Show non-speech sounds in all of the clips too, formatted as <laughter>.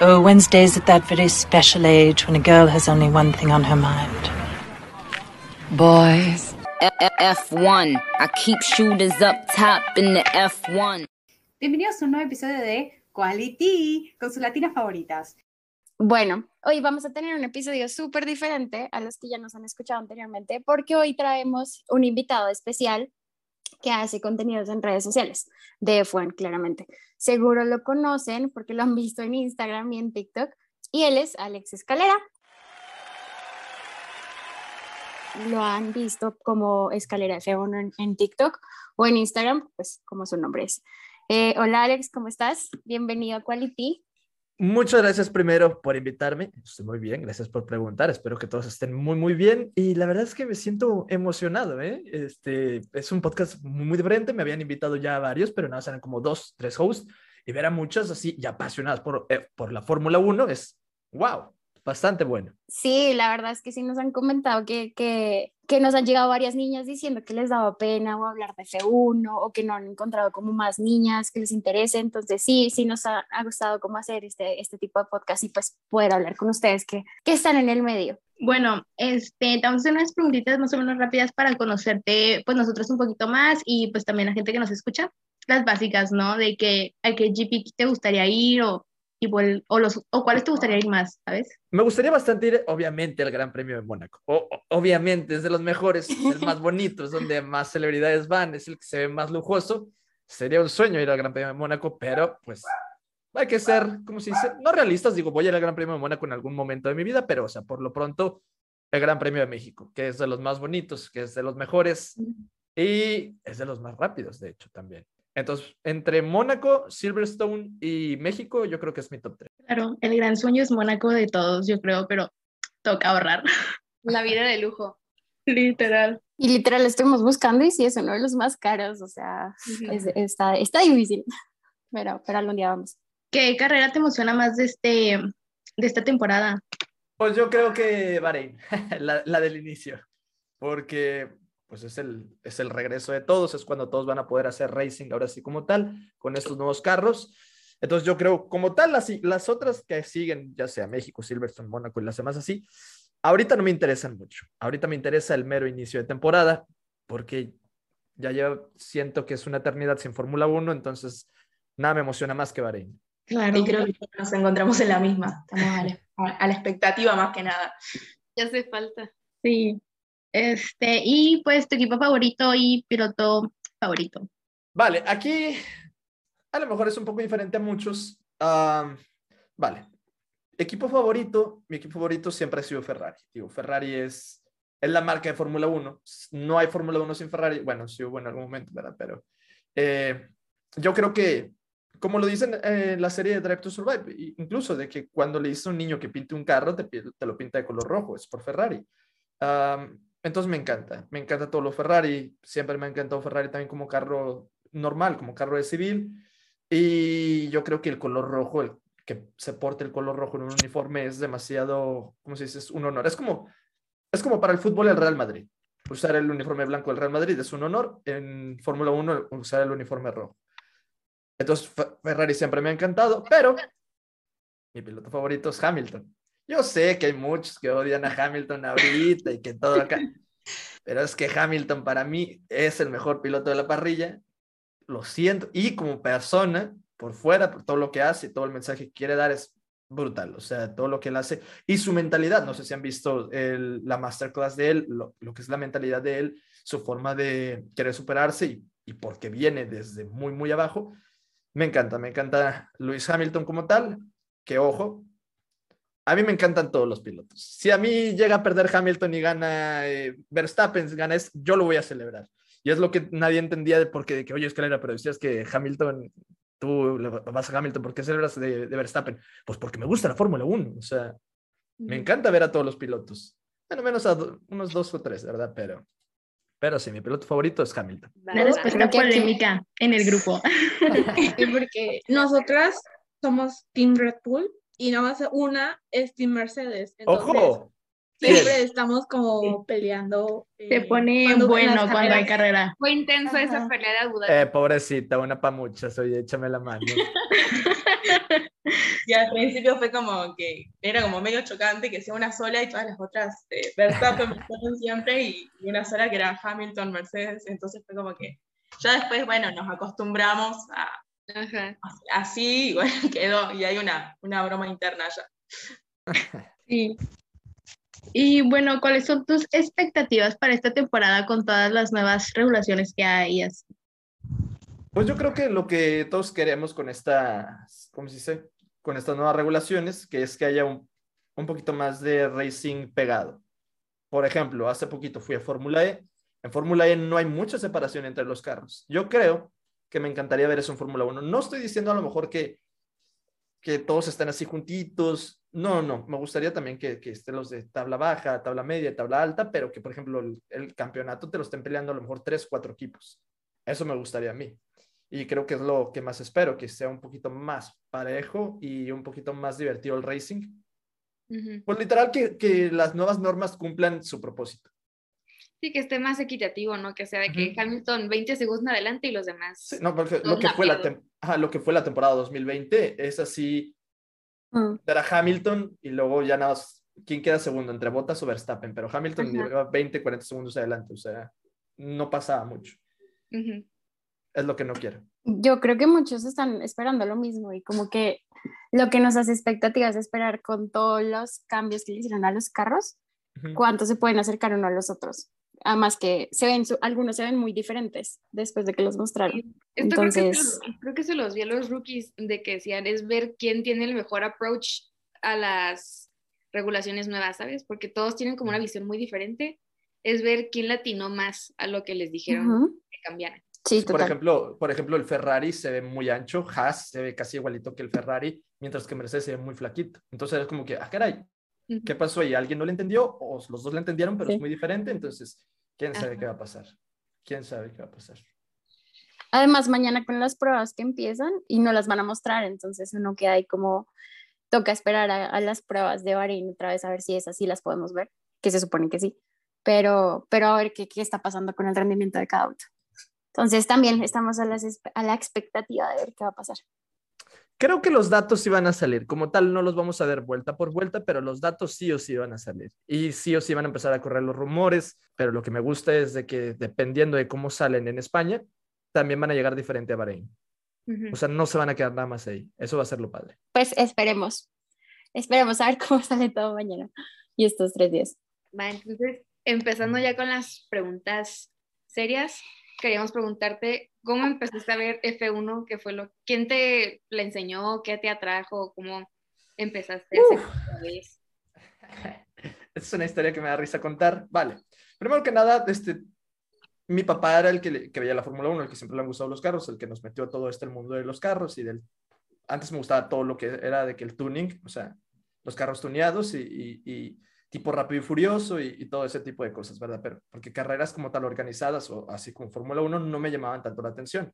Oh, Wednesday's at that very special age when a girl has only one thing on her mind. Boys. F1. I keep shooters up top in the F1. Bienvenidos a un nuevo episodio de Quality con sus latinas favoritas. Bueno, hoy vamos a tener un episodio súper diferente a los que ya nos han escuchado anteriormente porque hoy traemos un invitado especial que hace contenidos en redes sociales de F1, claramente. Seguro lo conocen porque lo han visto en Instagram y en TikTok y él es Alex Escalera. Lo han visto como Escalera F1 en, en TikTok o en Instagram, pues como su nombre es. Eh, hola Alex, ¿cómo estás? Bienvenido a Quality. Muchas gracias primero por invitarme. Estoy muy bien, gracias por preguntar. Espero que todos estén muy, muy bien. Y la verdad es que me siento emocionado. ¿eh? Este es un podcast muy diferente. Me habían invitado ya a varios, pero nada, eran como dos, tres hosts. Y ver a muchas así y apasionadas por, eh, por la Fórmula 1 es wow bastante bueno. Sí, la verdad es que sí nos han comentado que, que, que, nos han llegado varias niñas diciendo que les daba pena o hablar de F1 o que no han encontrado como más niñas que les interese. Entonces sí, sí nos ha, ha gustado cómo hacer este, este tipo de podcast y pues poder hablar con ustedes que, que están en el medio. Bueno, este, a hacer unas preguntitas más o menos rápidas para conocerte, pues nosotros un poquito más y pues también la gente que nos escucha, las básicas, ¿no? De que a qué GP te gustaría ir o o, los, o cuáles te gustaría ir más, ¿sabes? Me gustaría bastante ir, obviamente, al Gran Premio de Mónaco. O, obviamente, es de los mejores, el más <laughs> bonito, es donde más celebridades van, es el que se ve más lujoso. Sería un sueño ir al Gran Premio de Mónaco, pero pues hay que ser, como se dice, no realistas. Digo, voy a ir al Gran Premio de Mónaco en algún momento de mi vida, pero, o sea, por lo pronto, el Gran Premio de México, que es de los más bonitos, que es de los mejores y es de los más rápidos, de hecho, también. Entonces, entre Mónaco, Silverstone y México, yo creo que es mi top 3. Claro, el gran sueño es Mónaco de todos, yo creo, pero toca ahorrar. <laughs> La vida de lujo. Literal. Y literal estuvimos buscando y sí es uno de los más caros, o sea, uh -huh. es, está, está difícil, pero, pero algún día vamos. ¿Qué carrera te emociona más de, este, de esta temporada? Pues yo creo que Bahrein, <laughs> la, la del inicio, porque pues es el, es el regreso de todos, es cuando todos van a poder hacer racing ahora sí como tal, con estos nuevos carros. Entonces yo creo, como tal, las, las otras que siguen, ya sea México, Silverstone, Mónaco y las demás así, ahorita no me interesan mucho. Ahorita me interesa el mero inicio de temporada, porque ya yo siento que es una eternidad sin Fórmula 1, entonces nada me emociona más que Bahrein. Claro, y creo que nos encontramos en la misma, estamos a la, a la expectativa más que nada. Ya hace falta. Sí, este, y pues tu equipo favorito y piloto favorito. Vale, aquí a lo mejor es un poco diferente a muchos. Um, vale, equipo favorito, mi equipo favorito siempre ha sido Ferrari. Digo, Ferrari es, es la marca de Fórmula 1. No hay Fórmula 1 sin Ferrari. Bueno, sí hubo en algún momento, ¿verdad? Pero eh, yo creo que, como lo dicen en eh, la serie de Drive to Survive, incluso de que cuando le dices a un niño que pinte un carro, te, te lo pinta de color rojo, es por Ferrari. Um, entonces me encanta, me encanta todo lo Ferrari, siempre me ha encantado Ferrari también como carro normal, como carro de civil, y yo creo que el color rojo, el que se porte el color rojo en un uniforme es demasiado, ¿cómo se dice? Es un honor, es como, es como para el fútbol el Real Madrid, usar el uniforme blanco del Real Madrid es un honor, en Fórmula 1 usar el uniforme rojo. Entonces Ferrari siempre me ha encantado, pero mi piloto favorito es Hamilton. Yo sé que hay muchos que odian a Hamilton ahorita y que todo acá, <laughs> pero es que Hamilton para mí es el mejor piloto de la parrilla, lo siento, y como persona, por fuera, por todo lo que hace, todo el mensaje que quiere dar es brutal, o sea, todo lo que él hace y su mentalidad, no sé si han visto el, la masterclass de él, lo, lo, que es la mentalidad de él, su forma de querer superarse y, y porque viene desde muy, muy abajo, me encanta, me encanta Luis Hamilton como tal, que ojo, a mí me encantan todos los pilotos. Si a mí llega a perder Hamilton y gana eh, Verstappen, gana es, yo lo voy a celebrar. Y es lo que nadie entendía de por qué, de que, oye, Escalera, pero decías que Hamilton, tú vas a Hamilton, ¿por qué celebras de, de Verstappen? Pues porque me gusta la Fórmula 1. O sea, me encanta ver a todos los pilotos. Bueno, menos a do, unos dos o tres, ¿verdad? Pero, pero sí, mi piloto favorito es Hamilton. Una respuesta polémica en el grupo. <laughs> <laughs> porque nosotras somos Team Red Bull y nada más una es Team Mercedes. Entonces, ¡Ojo! Siempre sí. estamos como peleando. Eh, Se pone cuando bueno cuando hay carrera. Fue intenso Ajá. esa pelea de Abu Eh, pobrecita, una pa' muchas, oye, échame la mano. <laughs> Y al principio fue como que era como medio chocante que sea una sola y todas las otras eh, Verstappen <laughs> Verstappen siempre y, y una sola que era Hamilton, Mercedes. Entonces fue como que ya después, bueno, nos acostumbramos a Ajá. así <laughs> bueno, quedó. Y hay una, una broma interna ya. <laughs> Sí. Y bueno, ¿cuáles son tus expectativas para esta temporada con todas las nuevas regulaciones que hay? así? Pues yo creo que lo que todos queremos con estas, ¿cómo se dice? Con estas nuevas regulaciones, que es que haya un, un poquito más de racing pegado. Por ejemplo, hace poquito fui a Fórmula E. En Fórmula E no hay mucha separación entre los carros. Yo creo que me encantaría ver eso en Fórmula 1. No estoy diciendo a lo mejor que, que todos estén así juntitos. No, no. Me gustaría también que, que estén los de tabla baja, tabla media, tabla alta, pero que, por ejemplo, el, el campeonato te lo estén peleando a lo mejor tres, cuatro equipos. Eso me gustaría a mí. Y creo que es lo que más espero, que sea un poquito más parejo y un poquito más divertido el racing. Ujú. Pues literal que, que las nuevas normas cumplan su propósito. Sí, que esté más equitativo, ¿no? Que sea de que Ujú. Hamilton 20 segundos adelante y los demás. Sí, no, porque lo que, fue la ajá, lo que fue la temporada 2020 es así, Mm. era Hamilton y luego ya nada más, ¿quién queda segundo? Entre Bottas o Verstappen, pero Hamilton Ajá. llevaba 20, 40 segundos adelante, o sea, no pasaba mucho. Es lo que no quiero. Yo creo que muchos están esperando lo mismo y como que lo que nos hace expectativas es esperar con todos los cambios que le hicieron a los carros, cuánto se pueden acercar uno a los otros. Además que se ven, su- algunos se ven muy diferentes después de que los mostraron. Esto creo, que se Entonces- lo- creo que se los vi a los rookies de que decían es ver quién tiene el mejor approach a las regulaciones nuevas, ¿sabes? Porque todos tienen como una visión muy diferente. Es ver quién latinó más a lo que les dijeron Ujú. que cambiaran. Sí, Por ejemplo, por ejemplo, el Ferrari se ve muy ancho, Haas se ve casi igualito que el Ferrari, mientras que Mercedes se ve muy flaquito. Entonces es como que, ah, caray, ¿qué pasó ahí? ¿Alguien no lo entendió? O los dos lo entendieron, pero Sí. es muy diferente. Entonces, ¿quién sabe Ajá. qué va a pasar? ¿Quién sabe qué va a pasar? Además, mañana con las pruebas que empiezan y no las van a mostrar, entonces uno queda ahí como toca esperar a, a las pruebas de Bahrein otra vez a ver si esas sí las podemos ver, que se supone que sí, pero, pero a ver qué, qué está pasando con el rendimiento de cada auto. Entonces también estamos a, las a la expectativa de ver qué va a pasar. Creo que los datos sí van a salir. Como tal, no los vamos a ver vuelta por vuelta, pero los datos sí o sí van a salir. Y sí o sí van a empezar a correr los rumores. Pero lo que me gusta es de que dependiendo de cómo salen en España, también van a llegar diferente a Bahrein. O sea, no se van a quedar nada más ahí. Eso va a ser lo padre. Pues esperemos, esperemos a ver cómo <laughs> sale todo mañana y estos tres días. Va, entonces, empezando ya con las preguntas serias, queríamos preguntarte cómo empezaste a ver F1, qué fue lo, quién te la enseñó, qué te atrajo, cómo empezaste a hacer. <laughs> Es una historia que me da risa contar. Vale. Primero que nada, este, mi papá era el que, que veía la Fórmula 1, el que siempre le han gustado los carros, el que nos metió a todo este el mundo de los carros y del... Antes me gustaba todo lo que era de que el tuning, o sea, los carros tuneados y, y- y tipo rápido y furioso y, y todo ese tipo de cosas, ¿verdad? Pero porque carreras como tal organizadas o así como Fórmula 1 no me llamaban tanto la atención.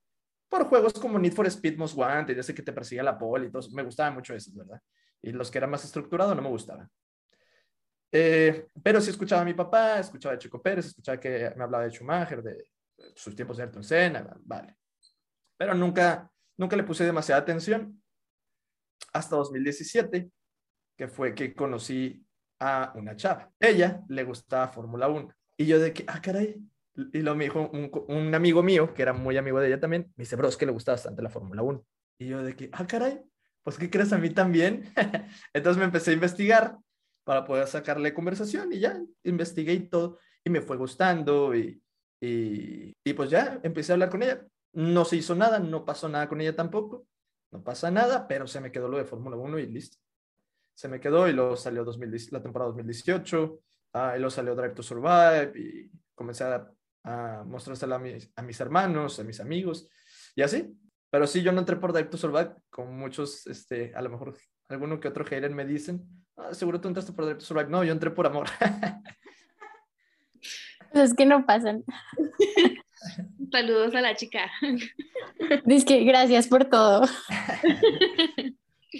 Por juegos como Need for Speed Most Wanted, ese que te persigue la pole y todo, me gustaban mucho esos, ¿verdad? Y los que eran más estructurados no me gustaban. Eh, pero sí escuchaba a mi papá, escuchaba a Chico Pérez, escuchaba que me hablaba de Schumacher, de sus tiempos de Ayrton Senna, vale. Pero nunca, nunca le puse demasiada atención hasta 2017, que fue que conocí a una chava. Ella le gustaba Fórmula 1. Y yo de que, ah, caray. Y lo me dijo un, un amigo mío, que era muy amigo de ella también, me dice, bro, que le gusta bastante la Fórmula 1. Y yo de que, ah, caray, pues ¿qué crees a mí también? <laughs> Entonces me empecé a investigar para poder sacarle conversación y ya investigué y todo y me fue gustando y, y, y pues ya empecé a hablar con ella. No se hizo nada, no pasó nada con ella tampoco, no pasa nada, pero se me quedó lo de Fórmula 1 y listo. Se me quedó y luego salió 2010 la temporada 2018, ah, y luego salió Drive to Survive y comencé a, a mostrársela a mis, a mis hermanos, a mis amigos y así. Pero sí, yo no entré por Drive to Survive, como muchos, este, a lo mejor alguno que otro hater me dicen, ah, seguro tú entraste por Drive to Survive. No, yo entré por amor. Los que no pasan. Saludos a la chica. Dice que gracias por todo. <laughs>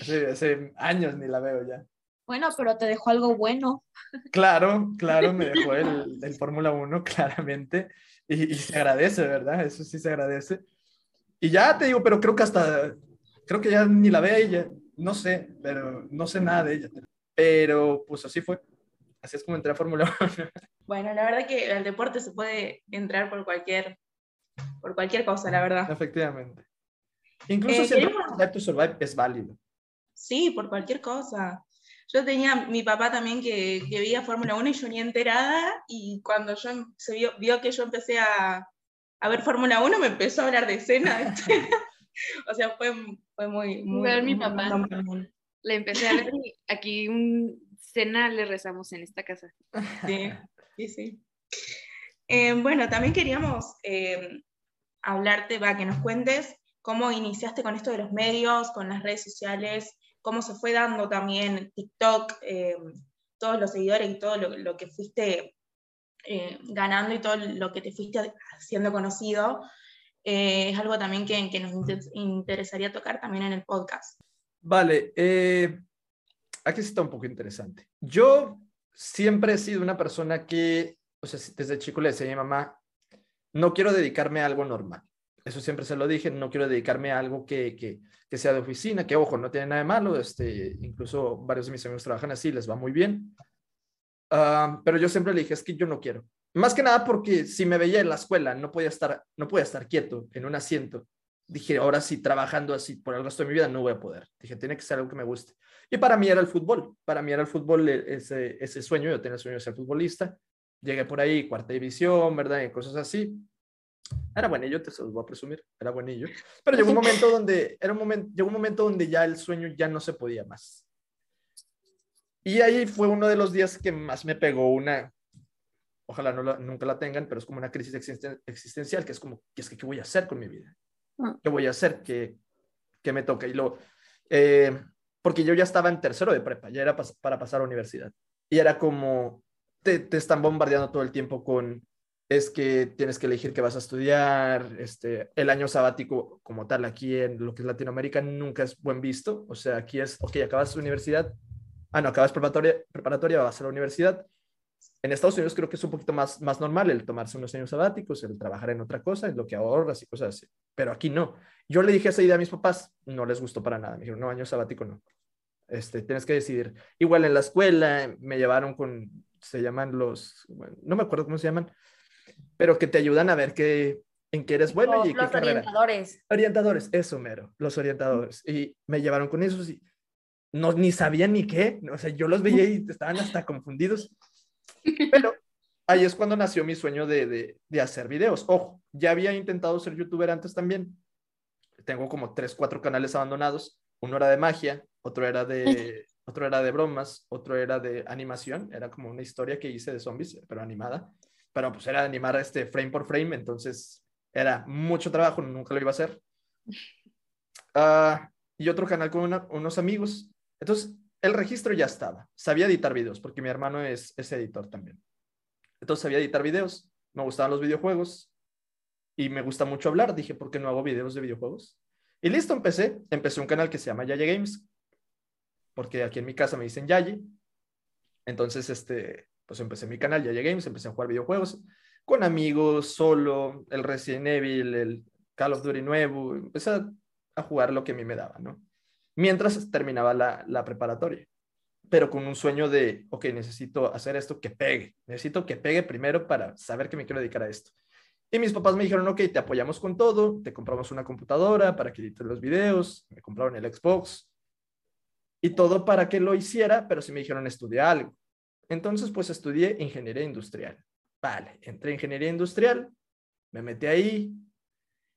hace, hace años ni la veo ya. Bueno, pero te dejó algo bueno. Claro, claro, me dejó el, <laughs> el Fórmula 1, claramente. Y, y se agradece, ¿verdad? Eso sí se agradece. Y ya te digo, pero creo que hasta Creo que ya ni la ve a ella, no sé, pero no sé nada de ella. Pero pues así fue. Así es como entré a Fórmula 1. <laughs> Bueno, la verdad que al deporte se puede entrar por cualquier, por cualquier cosa, la verdad. Efectivamente. Incluso Eh, si el queremos- Drive to Survive es válido. Sí, por cualquier cosa. Yo tenía mi papá también que, que veía Fórmula 1 y yo ni enterada, y cuando yo em- se vio, vio que yo empecé a, a ver Fórmula 1, me empezó a hablar de escena. <laughs> o sea, fue, fue muy... muy Igual mi muy papá. La empecé a ver y aquí un cena le rezamos en esta casa. Sí, sí, sí. Eh, bueno, también queríamos eh, hablarte, va, que nos cuentes cómo iniciaste con esto de los medios, con las redes sociales, cómo se fue dando también TikTok, eh, todos los seguidores y todo lo, lo que fuiste eh, ganando y todo lo que te fuiste haciendo conocido. Eh, es algo también que, que nos inter- interesaría tocar también en el podcast. Vale, eh, aquí está un poco interesante. Yo siempre he sido una persona que, o sea, desde chico le decía a mi mamá, no quiero dedicarme a algo normal. Eso siempre se lo dije, no quiero dedicarme a algo que, que, que sea de oficina, que ojo, no tiene nada de malo, este, incluso varios de mis amigos trabajan así, les va muy bien. Ah, pero yo siempre le dije, es que yo no quiero. Más que nada porque si me veía en la escuela, no podía estar, no podía estar quieto en un asiento dije, ahora sí, trabajando así por el resto de mi vida, no voy a poder. Dije, tiene que ser algo que me guste. Y para mí era el fútbol. Para mí era el fútbol e- ese, ese sueño. Yo tenía el sueño de ser futbolista. Llegué por ahí, cuarta división, ¿verdad? Y cosas así. Era buenillo, te se los voy a presumir. Era buenillo. Pero llegó un momento donde, era un momento, llegó un momento donde ya el sueño ya no se podía más. Y ahí fue uno de los días que más me pegó una, ojalá no la- nunca la tengan, pero es como una crisis existen- existencial, que es como, ¿qué es que qué voy a hacer con mi vida? Ah. ¿Qué voy a hacer? ¿Qué, qué me toca? Y lo, eh, porque yo ya estaba en tercero de prepa, ya era para pasar a universidad. Y era como, te, te están bombardeando todo el tiempo con, es que tienes que elegir qué vas a estudiar, este, el año sabático como tal aquí en lo que es Latinoamérica nunca es buen visto, o sea, aquí es, ok, acabas universidad, ah, no, acabas preparatoria, preparatoria vas a la universidad. En Estados Unidos creo que es un poquito más, más normal el tomarse unos años sabáticos, el trabajar en otra cosa, en lo que ahorras y cosas así. Pero aquí no. Yo le dije esa idea a mis papás, no les gustó para nada. Me dijeron, no, año sabático no. Este, tienes que decidir. Igual en la escuela me llevaron con, se llaman los, bueno, no me acuerdo cómo se llaman, pero que te ayudan a ver qué, en qué eres bueno y Los, qué los carrera. orientadores. Orientadores, eso mero, los orientadores. Y me llevaron con esos y no, ni sabían ni qué. O sea, yo los veía y <laughs> estaban hasta confundidos. Pero ahí es cuando nació mi sueño de, de, de hacer videos. Ojo, ya había intentado ser youtuber antes también. Tengo como tres, cuatro canales abandonados. Uno era de magia, otro era de, <laughs> otro era de bromas, otro era de animación. Era como una historia que hice de zombies, pero animada. Pero pues era animar este frame por frame, entonces era mucho trabajo, nunca lo iba a hacer. <laughs> Ah, y otro canal con una- unos amigos. Entonces, el registro ya estaba. Sabía editar videos, porque mi hermano es, es editor también. Entonces, sabía editar videos. Me gustaban los videojuegos. Y me gusta mucho hablar. Dije, ¿por qué no hago videos de videojuegos? Y listo, empecé. Empecé un canal que se llama Yaye Games. Porque aquí en mi casa me dicen Yaye. Entonces, este, pues empecé mi canal Yaye Games. Empecé a jugar videojuegos con amigos, solo, el Resident Evil, el Call of Duty nuevo. Empecé a, a jugar lo que a mí me daba, ¿no? Mientras terminaba la, la preparatoria. Pero con un sueño de, ok, necesito hacer esto que pegue. Necesito que pegue primero para saber que me quiero dedicar a esto. Y mis papás me dijeron, ok, te apoyamos con todo, te compramos una computadora para que edites los videos, me compraron el Xbox y todo para que lo hiciera, pero sí me dijeron estudia algo. Entonces, pues estudié ingeniería industrial. Vale, entré en ingeniería industrial, me metí ahí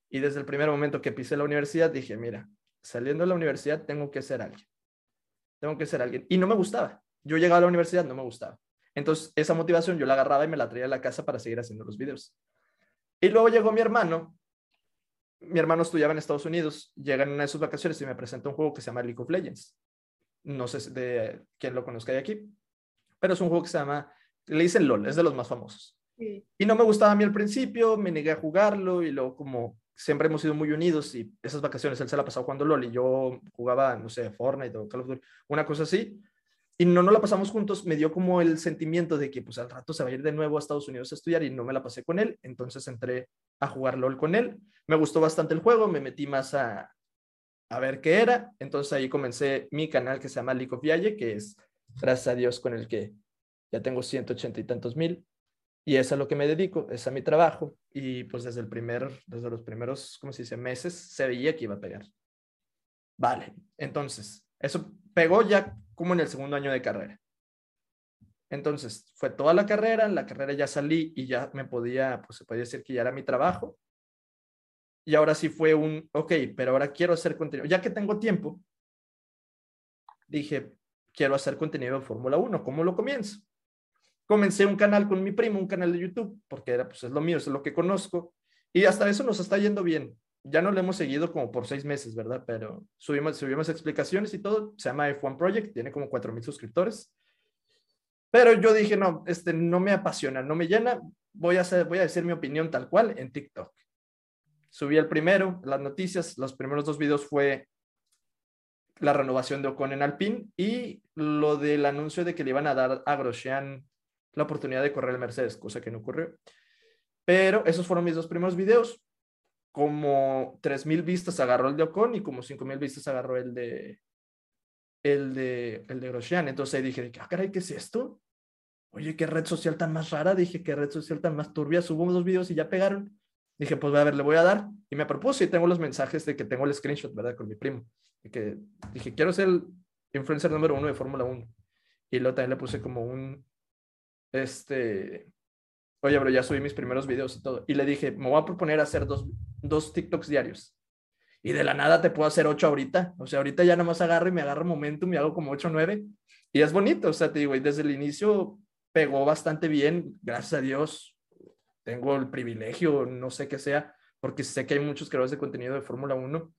y desde el primer momento que pisé la universidad dije, mira, saliendo de la universidad tengo que ser alguien. Tengo que ser alguien. Y no me gustaba. Yo llegaba a la universidad, no me gustaba. Entonces, esa motivación yo la agarraba y me la traía a la casa para seguir haciendo los videos. Y luego llegó mi hermano. Mi hermano estudiaba en Estados Unidos. Llega en una de sus vacaciones y me presenta un juego que se llama League of Legends. No sé de quién lo conozca de aquí, pero es un juego que se llama, le dicen LOL, es de los más famosos. Sí. Y no me gustaba a mí al principio, me negué a jugarlo y luego como siempre hemos sido muy unidos y esas vacaciones él se la pasaba jugando LOL y yo jugaba, no sé, Fortnite o Call of Duty, una cosa así. Y no no la pasamos juntos, me dio como el sentimiento de que pues al rato se va a ir de nuevo a Estados Unidos a estudiar y no me la pasé con él, entonces entré a jugar LOL con él. Me gustó bastante el juego, me metí más a, a ver qué era. Entonces ahí comencé mi canal que se llama League of Viaje, que es, gracias a Dios, con el que ya tengo 180 y tantos mil. Y es a lo que me dedico, es a mi trabajo. Y pues desde el primer, desde los primeros, ¿cómo se dice? Meses, se veía que iba a pegar. Vale, entonces, eso pegó ya como en el segundo año de carrera. Entonces, fue toda la carrera, la carrera ya salí y ya me podía, pues se podía decir que ya era mi trabajo. Y ahora sí fue un, ok, pero ahora quiero hacer contenido. Ya que tengo tiempo, dije, quiero hacer contenido de Fórmula 1, ¿cómo lo comienzo? Comencé un canal con mi primo, un canal de YouTube, porque era, pues es lo mío, es lo que conozco. Y hasta eso nos está yendo bien. Ya no lo hemos seguido como por seis meses, ¿verdad? Pero subimos, subimos explicaciones y todo. Se llama F1 Project, tiene como 4.000 suscriptores. Pero yo dije, no, este no me apasiona, no me llena. Voy a, hacer, voy a decir mi opinión tal cual en TikTok. Subí el primero, las noticias, los primeros dos videos fue la renovación de Ocon en Alpine y lo del anuncio de que le iban a dar a Grosjean la oportunidad de correr el Mercedes, cosa que no ocurrió. Pero esos fueron mis dos primeros videos. Como 3.000 vistas agarró el de Ocon y como 5.000 vistas agarró el de, el de, el de Grosjean. Entonces dije, ah, caray, ¿qué es esto? Oye, qué red social tan más rara. Dije, qué red social tan más turbia. Subo dos videos y ya pegaron. Dije, pues a ver, le voy a dar. Y me propuse y tengo los mensajes de que tengo el screenshot, ¿verdad? Con mi primo. Que dije, quiero ser el influencer número uno de Fórmula 1. Y luego también le puse como un, este, oye, bro, ya subí mis primeros videos y todo. Y le dije, me voy a proponer hacer dos, dos TikToks diarios. Y de la nada te puedo hacer ocho ahorita. O sea, ahorita ya nada más agarro y me agarro momentum y hago como ocho o nueve. Y es bonito, o sea, te digo, desde el inicio pegó bastante bien, gracias a Dios tengo el privilegio, no sé qué sea, porque sé que hay muchos creadores de contenido de Fórmula 1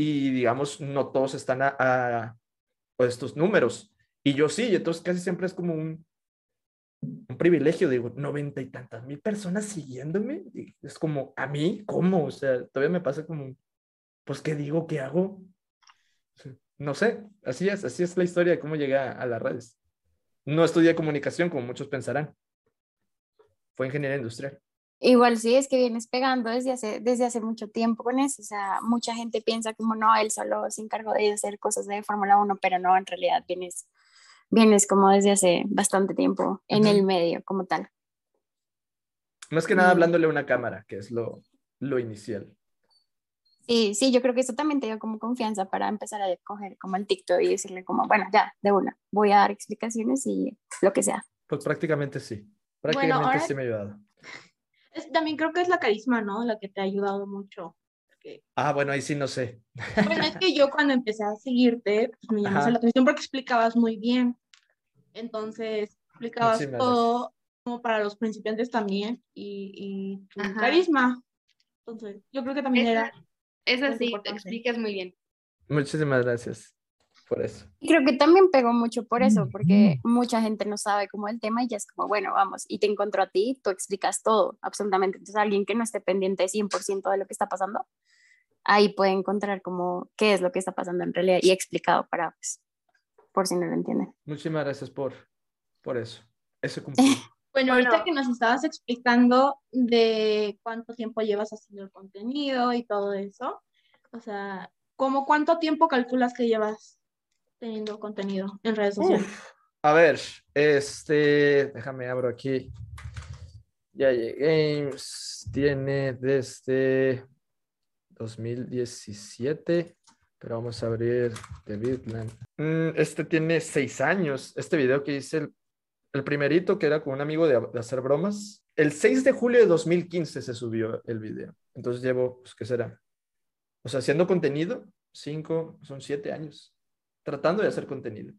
y digamos, no todos están a, estos números. Y yo sí, entonces casi siempre es como un, privilegio, digo, noventa y tantas mil personas siguiéndome. Es como, ¿a mí? ¿Cómo? O sea, todavía me pasa como, pues, ¿qué digo? ¿Qué hago? No sé, así es, así es la historia de cómo llegué a, a las redes. No estudié comunicación, como muchos pensarán fue ingeniería industrial. Igual sí, es que vienes pegando desde hace, desde hace mucho tiempo con eso. O sea, mucha gente piensa como no, él solo se encargó de hacer cosas de Fórmula 1, pero no, en realidad vienes, vienes como desde hace bastante tiempo en el medio como tal. Más que nada hablándole a una cámara, que es lo, lo inicial. Sí, sí, yo creo que eso también te dio como confianza para empezar a coger como el TikTok y decirle como, bueno, ya, de una, voy a dar explicaciones y lo que sea. Pues prácticamente sí. Prácticamente Bueno, ahora- sí me ha ayudado. Es- también creo que es la carisma, ¿no? La que te ha ayudado mucho. Porque, Ah, bueno, ahí sí no sé. bueno, es que yo cuando empecé a seguirte, pues me llamaste la atención porque explicabas muy bien. Entonces, explicabas todo como para los principiantes también y, y tu Ajá. carisma. Entonces, yo creo que también Esa, era... esa es sí, te explicas muy bien. Muchísimas gracias por eso. Y creo que también pegó mucho por eso, porque mucha gente no sabe como el tema y ya es como, bueno, vamos, y te encontró a ti, tú explicas todo, absolutamente. Entonces, alguien que no esté pendiente 100% de lo que está pasando, ahí puede encontrar como qué es lo que está pasando en realidad y explicado para, pues, por si no lo entienden. Muchísimas gracias por, por eso. Eso <laughs> cumplí. Bueno, Bueno. ahorita que nos estabas explicando de cuánto tiempo llevas haciendo el contenido y todo eso, o sea, ¿cómo cuánto tiempo calculas que llevas teniendo contenido en redes sociales? Uf, a ver, este, déjame abro aquí. Ya llegué. Tiene desde 2017, pero vamos a abrir The Bitland. Mm, Este tiene seis años. Este video que hice, el, el primerito, que era con un amigo de, de hacer bromas. El 6 de julio de 2015 se subió el video. Entonces llevo, pues, ¿qué será? O sea, haciendo contenido, cinco, son siete años, tratando de hacer contenido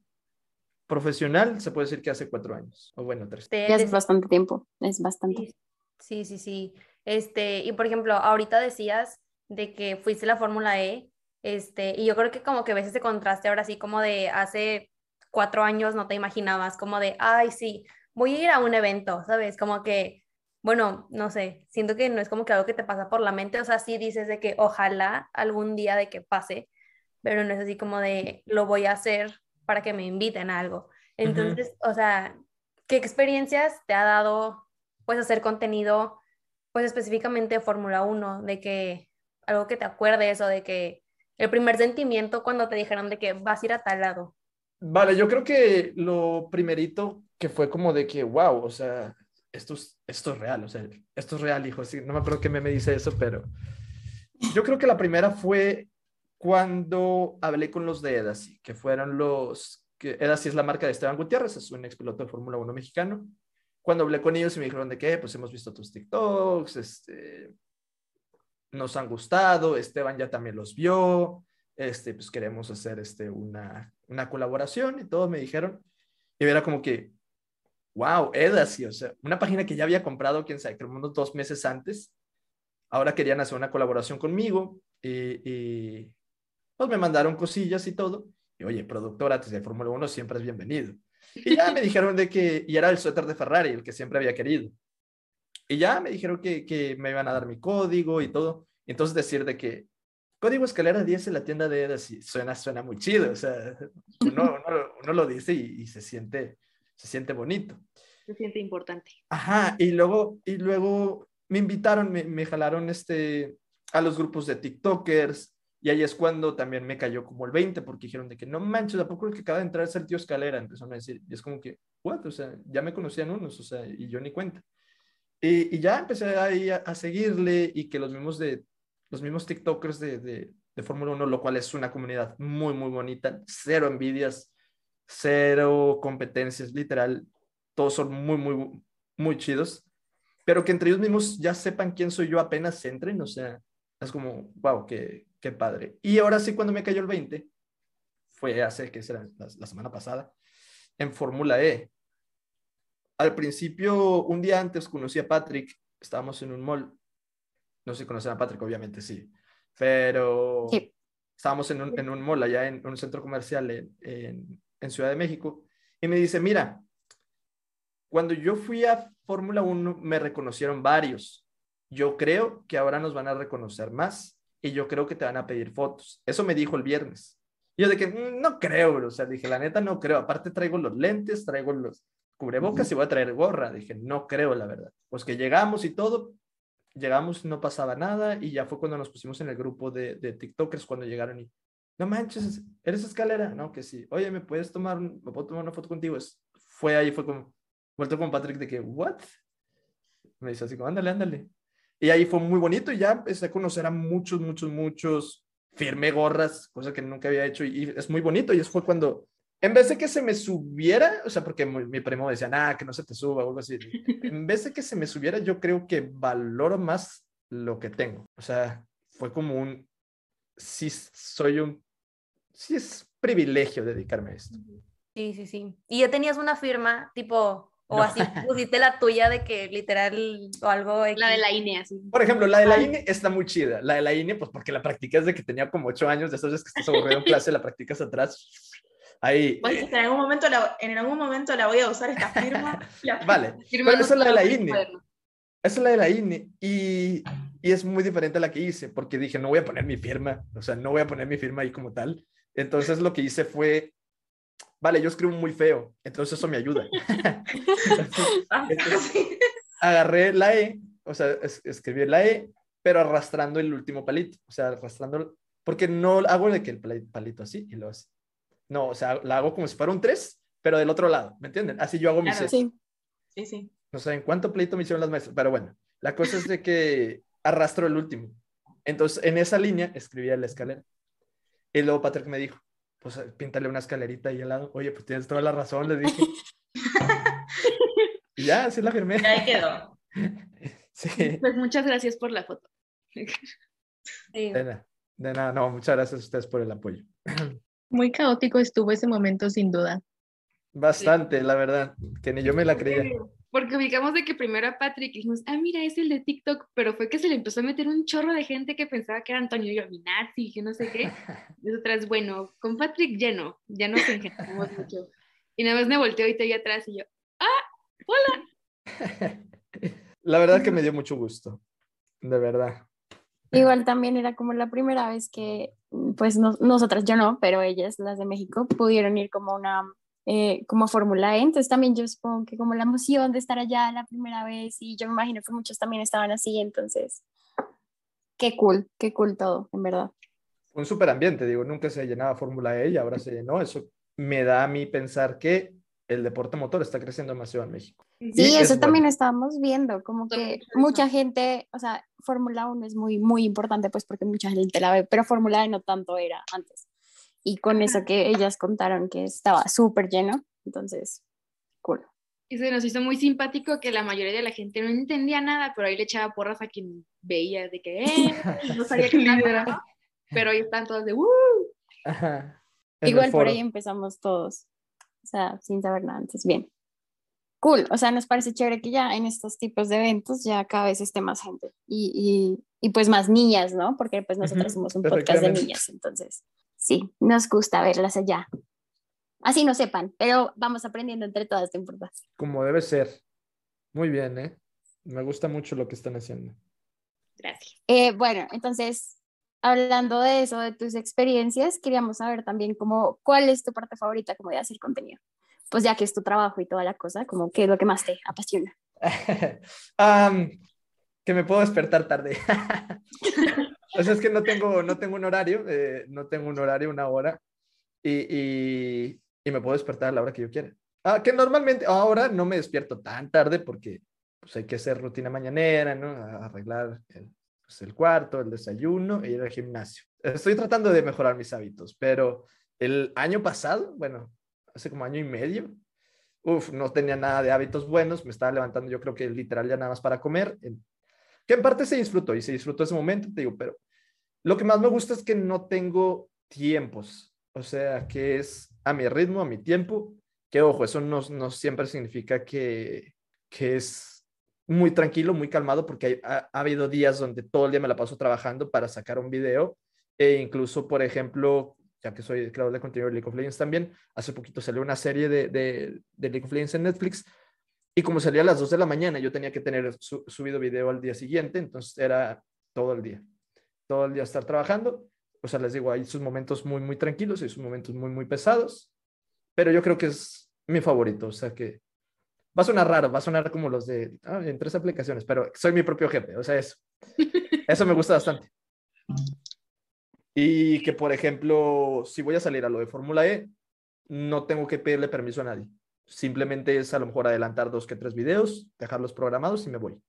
profesional, se puede decir que hace cuatro años, o bueno, tres. Ya es bastante tiempo, es bastante. Sí, sí, sí. Este, y por ejemplo, ahorita decías de que fuiste la Fórmula E, este, y yo creo que como que ves ese contraste ahora sí, como de hace cuatro años no te imaginabas, como de, ay, sí, voy a ir a un evento, ¿sabes? Como que, bueno, no sé, siento que no es como que algo que te pasa por la mente, o sea, sí dices de que ojalá algún día de que pase, pero no es así como de, lo voy a hacer para que me inviten a algo. Entonces, o sea, ¿qué experiencias te ha dado pues hacer contenido, pues específicamente de Fórmula 1, de que algo que te acuerdes o de que el primer sentimiento cuando te dijeron de que vas a ir a tal lado. Vale, yo creo que lo primerito que fue como de que, wow, o sea, esto es, esto es real, o sea, esto es real, hijo. Sí, no me acuerdo qué me dice eso, pero yo creo que la primera fue cuando hablé con los de Edasi, que fueron los, que Edasi es la marca de Esteban Gutiérrez, es un expiloto de Fórmula 1 mexicano. Cuando hablé con ellos y me dijeron de qué, pues hemos visto tus TikToks, este, nos han gustado, Esteban ya también los vio, este, pues queremos hacer este, una, una colaboración y todo, me dijeron. Y era como que, wow, Edasi, o sea, una página que ya había comprado, quién sabe, creo unos dos meses antes, ahora querían hacer una colaboración conmigo y, y pues me mandaron cosillas y todo. Y oye, productora de Fórmula 1 siempre es bienvenido. Y ya me <laughs> dijeron de que, y era el suéter de Ferrari, el que siempre había querido. Y ya me dijeron que, que me iban a dar mi código y todo. Entonces decir de que código escalera 10 en la tienda de Edas suena, suena muy chido. O sea, <laughs> uno, uno, uno lo dice y, y, se, siente, se siente bonito. Se siente importante. Ajá, y luego, y luego me invitaron, me, me jalaron este, a los grupos de TikTokers, y ahí es cuando también me cayó como el 20, porque dijeron de que no manches, ¿a poco el que acaba de entrar es el tío Escalera? Empezaron a decir, y es como que, ¿what? O sea, ya me conocían unos, o sea, y yo ni cuenta. Y, y ya empecé ahí a, a, seguirle y que los mismos, de, los mismos TikTokers de, de, de Fórmula 1, lo cual es una comunidad muy, muy bonita, cero envidias, cero competencias, literal, todos son muy, muy, muy chidos, pero que entre ellos mismos ya sepan quién soy yo apenas entren, o sea, es como, wow, qué, qué padre. Y ahora sí, cuando me cayó el 20, fue hace, que será? La, la semana pasada, en Fórmula E. Al principio, un día antes, conocí a Patrick, estábamos en un mall. No sé si conocen a Patrick, obviamente sí, pero sí. estábamos en un, en un mall allá en un centro comercial en, en, en Ciudad de México. Y me dice, mira, cuando yo fui a Fórmula 1 me reconocieron varios. Yo creo que ahora nos van a reconocer más y yo creo que te van a pedir fotos. Eso me dijo el viernes. Y yo de que mm, no creo, bro. o sea, dije, la neta no creo. Aparte traigo los lentes, traigo los cubrebocas y voy a traer gorra. Dije, no creo, la verdad. Pues que llegamos y todo, llegamos, no pasaba nada y ya fue cuando nos pusimos en el grupo de, de TikTokers cuando llegaron y, no manches, ¿eres escalera? No, que sí. Oye, ¿me puedes tomar, me puedo tomar una foto contigo? Es, fue ahí, fue como, vuelto con Patrick de que, ¿what? Me dice así como, ándale, ándale. Y ahí fue muy bonito y ya empecé a conocer a muchos, muchos, muchos. Firmé gorras, cosa que nunca había hecho y, es muy bonito. Y eso fue cuando, en vez de que se me subiera, o sea, porque mi, mi primo decía, nada, que no se te suba o algo así. <laughs> en vez de que se me subiera, yo creo que valoro más lo que tengo. O sea, fue como un, sí soy un, sí es privilegio dedicarme a esto. Sí, sí, sí. Y ya tenías una firma, tipo, o no. así pusiste la tuya de que literal o algo. X. La de la INE, así. Por ejemplo, la de la INE está muy chida. La de la INE, pues porque la practicas desde que tenía como ocho años, de esas veces que estás aburrido en clase, la practicas atrás. Ahí. Pues, en, algún momento la, en algún momento la voy a usar esta firma. <laughs> La vale, firma pero esa es la de la INE. Esa es la de la INE. Y, y es muy diferente a la que hice, porque dije, no voy a poner mi firma, o sea, no voy a poner mi firma ahí como tal. Entonces lo que hice fue vale, yo escribo muy feo, entonces eso me ayuda. <laughs> entonces, agarré la E, o sea, es, escribí la E, pero arrastrando el último palito, o sea, arrastrando, porque no hago de que el palito así y lo así. No, o sea, la hago como si fuera un 3, pero del otro lado, ¿me entienden? Así yo hago mis claro, sí. sí, sí. No sé en cuánto pleito me hicieron las maestras, pero bueno, la cosa es de que arrastro el último. Entonces, en esa línea escribía la escalera. Y luego Patrick me dijo, pues píntale una escalerita ahí al lado. Oye, pues tienes toda la razón, le dije. <laughs> y ya, así la firmé. Ya ahí quedó. <laughs> sí. Pues muchas gracias por la foto. Sí. De, nada, de nada, no, muchas gracias a ustedes por el apoyo. <clears throat> Muy caótico estuvo ese momento, sin duda. Bastante, sí. la verdad, que ni yo me la creía. Porque ubicamos de que primero a Patrick dijimos, ah, mira, es el de TikTok, pero fue que se le empezó a meter un chorro de gente que pensaba que era Antonio Giovinazzi, que no sé qué. <laughs> Y nosotras, bueno, con Patrick lleno, ya nos engendraremos mucho. Y nada más me volteó y te vi atrás y yo, ah, hola. La verdad que me dio mucho gusto, de verdad. Igual también era como la primera vez que, pues no, nosotras, yo no, pero ellas, las de México, pudieron ir como una eh, como Fórmula E, entonces también yo supongo que como la emoción de estar allá la primera vez y yo me imagino que muchos también estaban así, entonces qué cool, qué cool todo, en verdad. un súper ambiente, digo, nunca se llenaba Fórmula E y ahora se llenó. Eso me da a mí pensar que el deporte motor está creciendo demasiado en México. Sí, Y es eso también bueno. estábamos viendo, como que mucha gente, o sea, Fórmula 1 es muy, muy importante pues porque mucha gente la ve, pero Fórmula E no tanto era antes. Y con eso que ellas contaron que estaba súper lleno, entonces, cool. Y se nos hizo muy simpático que la mayoría de la gente no entendía nada, pero ahí le echaba porras a quien veía de que, eh, <laughs> no sabía qué Literal. era. Pero ahí están todos de, ¡uh! Ajá. Igual por ahí empezamos todos, o sea, sin saber nada antes, bien. Cool, o sea, nos parece chévere que ya en estos tipos de eventos ya cada vez esté más gente y, y, y pues más niñas, ¿no? Porque pues nosotros somos un podcast de niñas, entonces sí, nos gusta verlas allá. Así no sepan, pero vamos aprendiendo entre todas, ¿te importa? Como debe ser. Muy bien, ¿eh? Me gusta mucho lo que están haciendo. Gracias. Eh, bueno, entonces, hablando de eso, de tus experiencias, queríamos saber también como, ¿cuál es tu parte favorita como de hacer contenido? Pues ya que es tu trabajo y toda la cosa, como qué es lo que más te apasiona. Am, <laughs> que me puedo despertar tarde. <laughs> o sea, es que no tengo, no tengo un horario, eh, no tengo un horario, una hora, y, y, y me puedo despertar a la hora que yo quiera. Ah, que normalmente ahora no me despierto tan tarde porque pues, hay que hacer rutina mañanera, ¿no? Arreglar el, pues, el cuarto, el desayuno e ir al gimnasio. Estoy tratando de mejorar mis hábitos, pero el año pasado, bueno, hace como año y medio, uf, no tenía nada de hábitos buenos, me estaba levantando yo creo que literal ya nada más para comer, que en parte se disfrutó y se disfrutó ese momento, te digo, pero lo que más me gusta es que no tengo tiempos, o sea, que es a mi ritmo, a mi tiempo, que ojo, eso no, no siempre significa que, que es muy tranquilo, muy calmado, porque hay- ha, ha habido días donde todo el día me la paso trabajando para sacar un video e incluso, por ejemplo, ya que soy creador de contenido de League of Legends también, hace poquito salió una serie de, de, de League of Legends en Netflix y como salía a las 2 de la mañana, yo tenía que tener su- subido video al día siguiente, entonces era todo el día, todo el día estar trabajando. O sea, les digo, hay sus momentos muy, muy tranquilos y sus momentos muy, muy pesados, pero yo creo que es mi favorito, o sea que va a sonar raro, va a sonar como los de ah, en tres aplicaciones, pero soy mi propio jefe, o sea, eso. <laughs> Eso me gusta bastante. Y que, por ejemplo, si voy a salir a lo de Fórmula E, no tengo que pedirle permiso a nadie. Simplemente es a lo mejor adelantar dos que tres videos, dejarlos programados y me voy.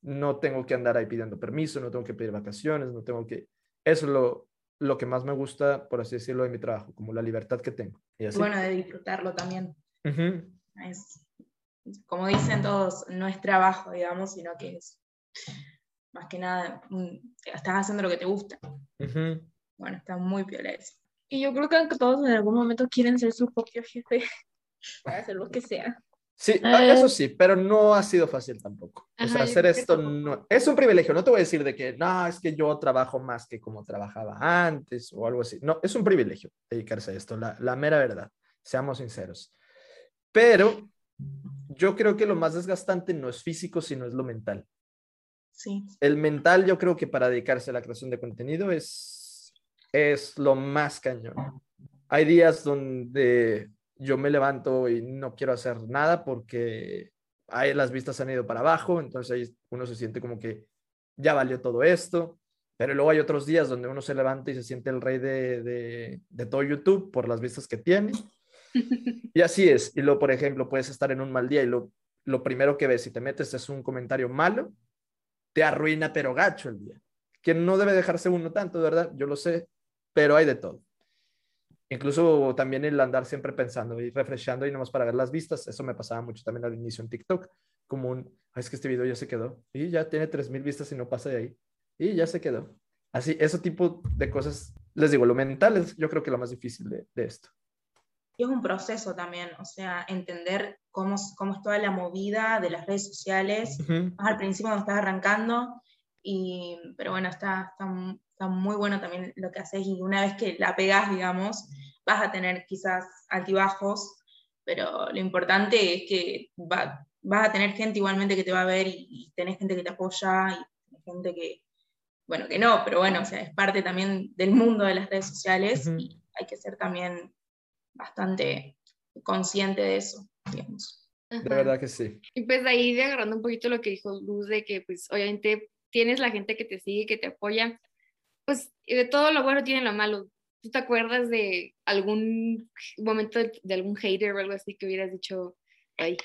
No tengo que andar ahí pidiendo permiso, no tengo que pedir vacaciones, no tengo que... Eso es lo, lo que más me gusta, por así decirlo, de mi trabajo, como la libertad que tengo. Y así. Bueno, de disfrutarlo también. Ujú. Es, como dicen todos, no es trabajo, digamos, sino que es más que nada, estás haciendo lo que te gusta. Ujú. Bueno, está muy piola eso. Y yo creo que todos en algún momento quieren ser su propio jefe para hacer lo que sea. Sí, ah, eso sí, pero no ha sido fácil tampoco. O Ajá, sea, yo hacer esto no es un privilegio. No te voy a decir de que no, es que yo trabajo más que como trabajaba antes o algo así. No, es un privilegio dedicarse a esto, la, la mera verdad. Seamos sinceros. Pero yo creo que lo más desgastante no es físico, sino es lo mental. Sí. El mental, yo creo que para dedicarse a la creación de contenido es, es lo más cañón. Hay días donde yo me levanto y no quiero hacer nada porque ahí las vistas han ido para abajo, entonces ahí uno se siente como que ya valió todo esto, pero luego hay otros días donde uno se levanta y se siente el rey de, de, de todo YouTube por las vistas que tiene. <laughs> Y así es. Y luego, por ejemplo, puedes estar en un mal día y lo, lo primero que ves si te metes es un comentario malo, te arruina pero gacho el día. Que no debe dejarse uno tanto, de verdad, yo lo sé, pero hay de todo. Incluso también el andar siempre pensando y refrescando y nomás para ver las vistas, eso me pasaba mucho también al inicio en TikTok, como un, "Ay, es que este video ya se quedó y ya tiene 3000 vistas y no pasa de ahí y ya se quedó. Así, ese tipo de cosas, les digo, lo mental es yo creo que lo más difícil de, de esto. Y es un proceso también, o sea, entender cómo, cómo es toda la movida de las redes sociales. Más al principio cuando estás arrancando, y, pero bueno, está, está, está muy bueno también lo que haces y una vez que la pegas, digamos, vas a tener quizás altibajos, pero lo importante es que va- vas a tener gente igualmente que te va a ver y, y tenés gente que te apoya y gente que, bueno, que no, pero bueno, o sea, es parte también del mundo de las redes sociales Ujú. y hay que ser también bastante consciente de eso, digamos. De verdad que sí. Y pues de ahí de agarrando un poquito lo que dijo Luz de que pues obviamente tienes la gente que te sigue, que te apoya, pues de todo lo bueno tiene lo malo. ¿Tú te acuerdas de algún momento de, de algún hater o algo así que hubieras dicho, ay,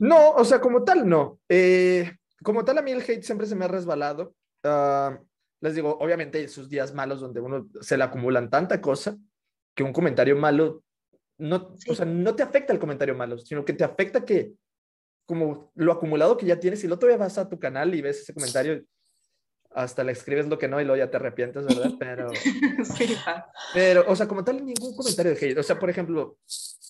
No, o sea, como tal, no. Eh, como tal, a mí el hate siempre se me ha resbalado. Ah, les digo, obviamente, hay esos días malos donde uno se le acumulan tanta cosa que un comentario malo no, o sea, no te afecta el comentario malo, sino que te afecta que como lo acumulado que ya tienes y luego todavía vas a tu canal y ves ese comentario, hasta le escribes lo que no y luego ya te arrepientes, ¿verdad? <laughs> Pero, Sí, pero, o sea, como tal, ningún comentario de hate. O sea, por ejemplo,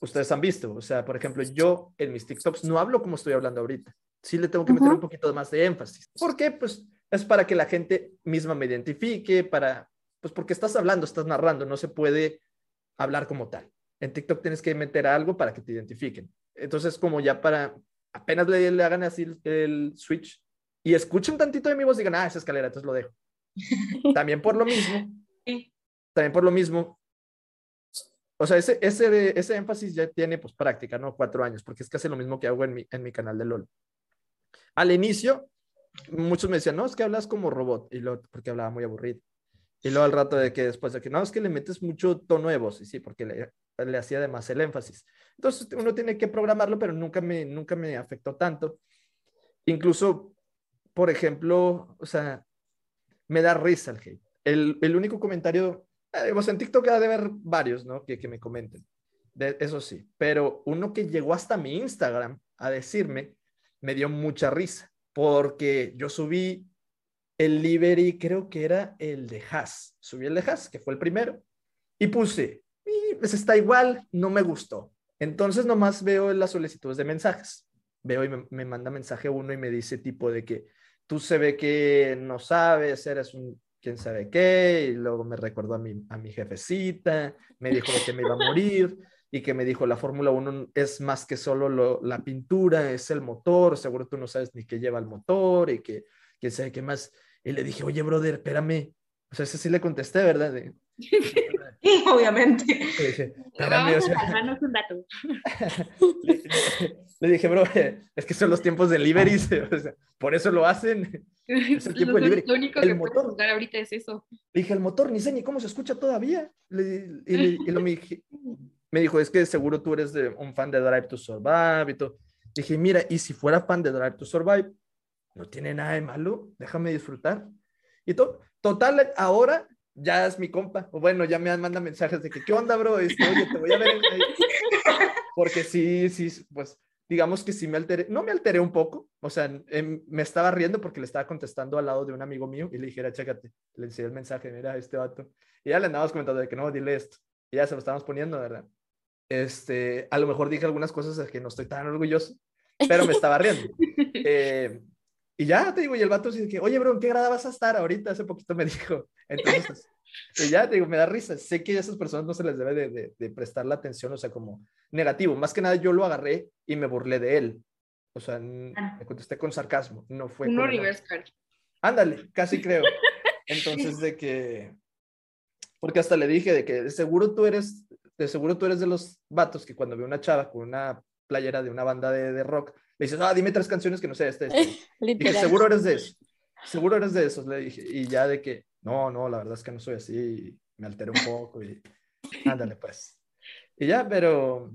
ustedes han visto, o sea, por ejemplo, yo en mis TikToks no hablo como estoy hablando ahorita. Sí le tengo que meter Ujú. un poquito más de énfasis. ¿Por qué? Pues es para que la gente misma me identifique, para, pues porque estás hablando, estás narrando, no se puede hablar como tal. En TikTok tienes que meter algo para que te identifiquen. Entonces, como ya para, apenas le, le hagan así el, el switch y escuchen tantito de mi voz, digan, ah, esa escalera, entonces lo dejo. <laughs> También por lo mismo, Sí. también por lo mismo, o sea, ese, ese, ese énfasis ya tiene pues práctica, ¿no? Cuatro años, porque es casi lo mismo que hago en mi, en mi canal de LOL. Al inicio, muchos me decían, no, es que hablas como robot, y luego, porque hablaba muy aburrido. Y luego al rato de que después de que, no, es que le metes mucho tono de voz, y sí, porque le, le hacía además el énfasis. Entonces uno tiene que programarlo, pero nunca me, nunca me afectó tanto. Incluso, por ejemplo, o sea, me da risa el hate. El, único comentario, eh, pues en TikTok ha de haber varios, ¿no? Que, que me comenten. Eso sí, pero uno que llegó hasta mi Instagram a decirme, me dio mucha risa, porque yo subí el livery, creo que era el de Haas. Subí el de Haas, que fue el primero, y puse, y pues está igual, no me gustó. Entonces nomás veo las solicitudes de mensajes. Veo y me, me manda mensaje uno y me dice tipo de que tú se ve que no sabes, eres un quién sabe qué, y luego me recordó a mi, a mi jefecita, me dijo que me iba a morir y que me dijo la Fórmula 1 es más que solo lo- la pintura, es el motor, seguro tú no sabes ni qué lleva el motor y que quién sabe qué más. Y le dije, oye, brother, espérame. O sea, ese sí le contesté, ¿verdad? <laughs> Sí, obviamente. le dije, vamos o a un dato. le, <laughs> le dije, bro, es que son los tiempos de deliveries, o sea, por eso lo hacen. <laughs> Es el tiempo de lo, libre. lo único El que motor. jugar ahorita es eso. Le dije, el motor, ni sé ni cómo se escucha todavía. Le- y, le- y lo me, dije- me dijo, es que seguro tú eres de, un fan de Drive to Survive y todo. Dije, mira, y si fuera fan de Drive to Survive, no tiene nada de malo, déjame disfrutar. Y to- total, ahora ya es mi compa. O bueno, ya me manda mensajes de que, ¿qué onda, bro? Este, oye, te voy a ver. en- ahí". <laughs> Porque sí, sí, pues digamos que sí me alteré, no me alteré un poco, o sea, em, me estaba riendo porque le estaba contestando al lado de un amigo mío y le dije, "Mira, chécate, le enseñé el mensaje, mira, este vato. Y ya le andábamos comentando de que no, dile esto. Y ya se lo estábamos poniendo, ¿verdad? Este, a lo mejor dije algunas cosas de que no estoy tan orgulloso, pero me estaba riendo. <laughs> Eh, y ya te digo, y el vato dice que, oye, bro, ¿en qué grada vas a estar ahorita? Hace poquito me <laughs> dijo. Entonces, y ya te digo, me da risa. Sé que a esas personas no se les debe de, de, de prestar la atención, o sea, como negativo. Más que nada yo lo agarré y me burlé de él. O sea, Ah. me contesté con sarcasmo, no fue reverse card. Ándale, casi <laughs> creo. Entonces, de que, porque hasta le dije de que de seguro tú eres, de seguro tú eres de los vatos que cuando ve una chava con una playera de una banda de, de rock, le dices, ah, dime tres canciones que no sé, este, este. Dije, seguro eres de eso. Seguro eres de esos, le dije. Y ya de que, no, no, la verdad es que no soy así. me alteré un poco y ándale, pues. Y ya, pero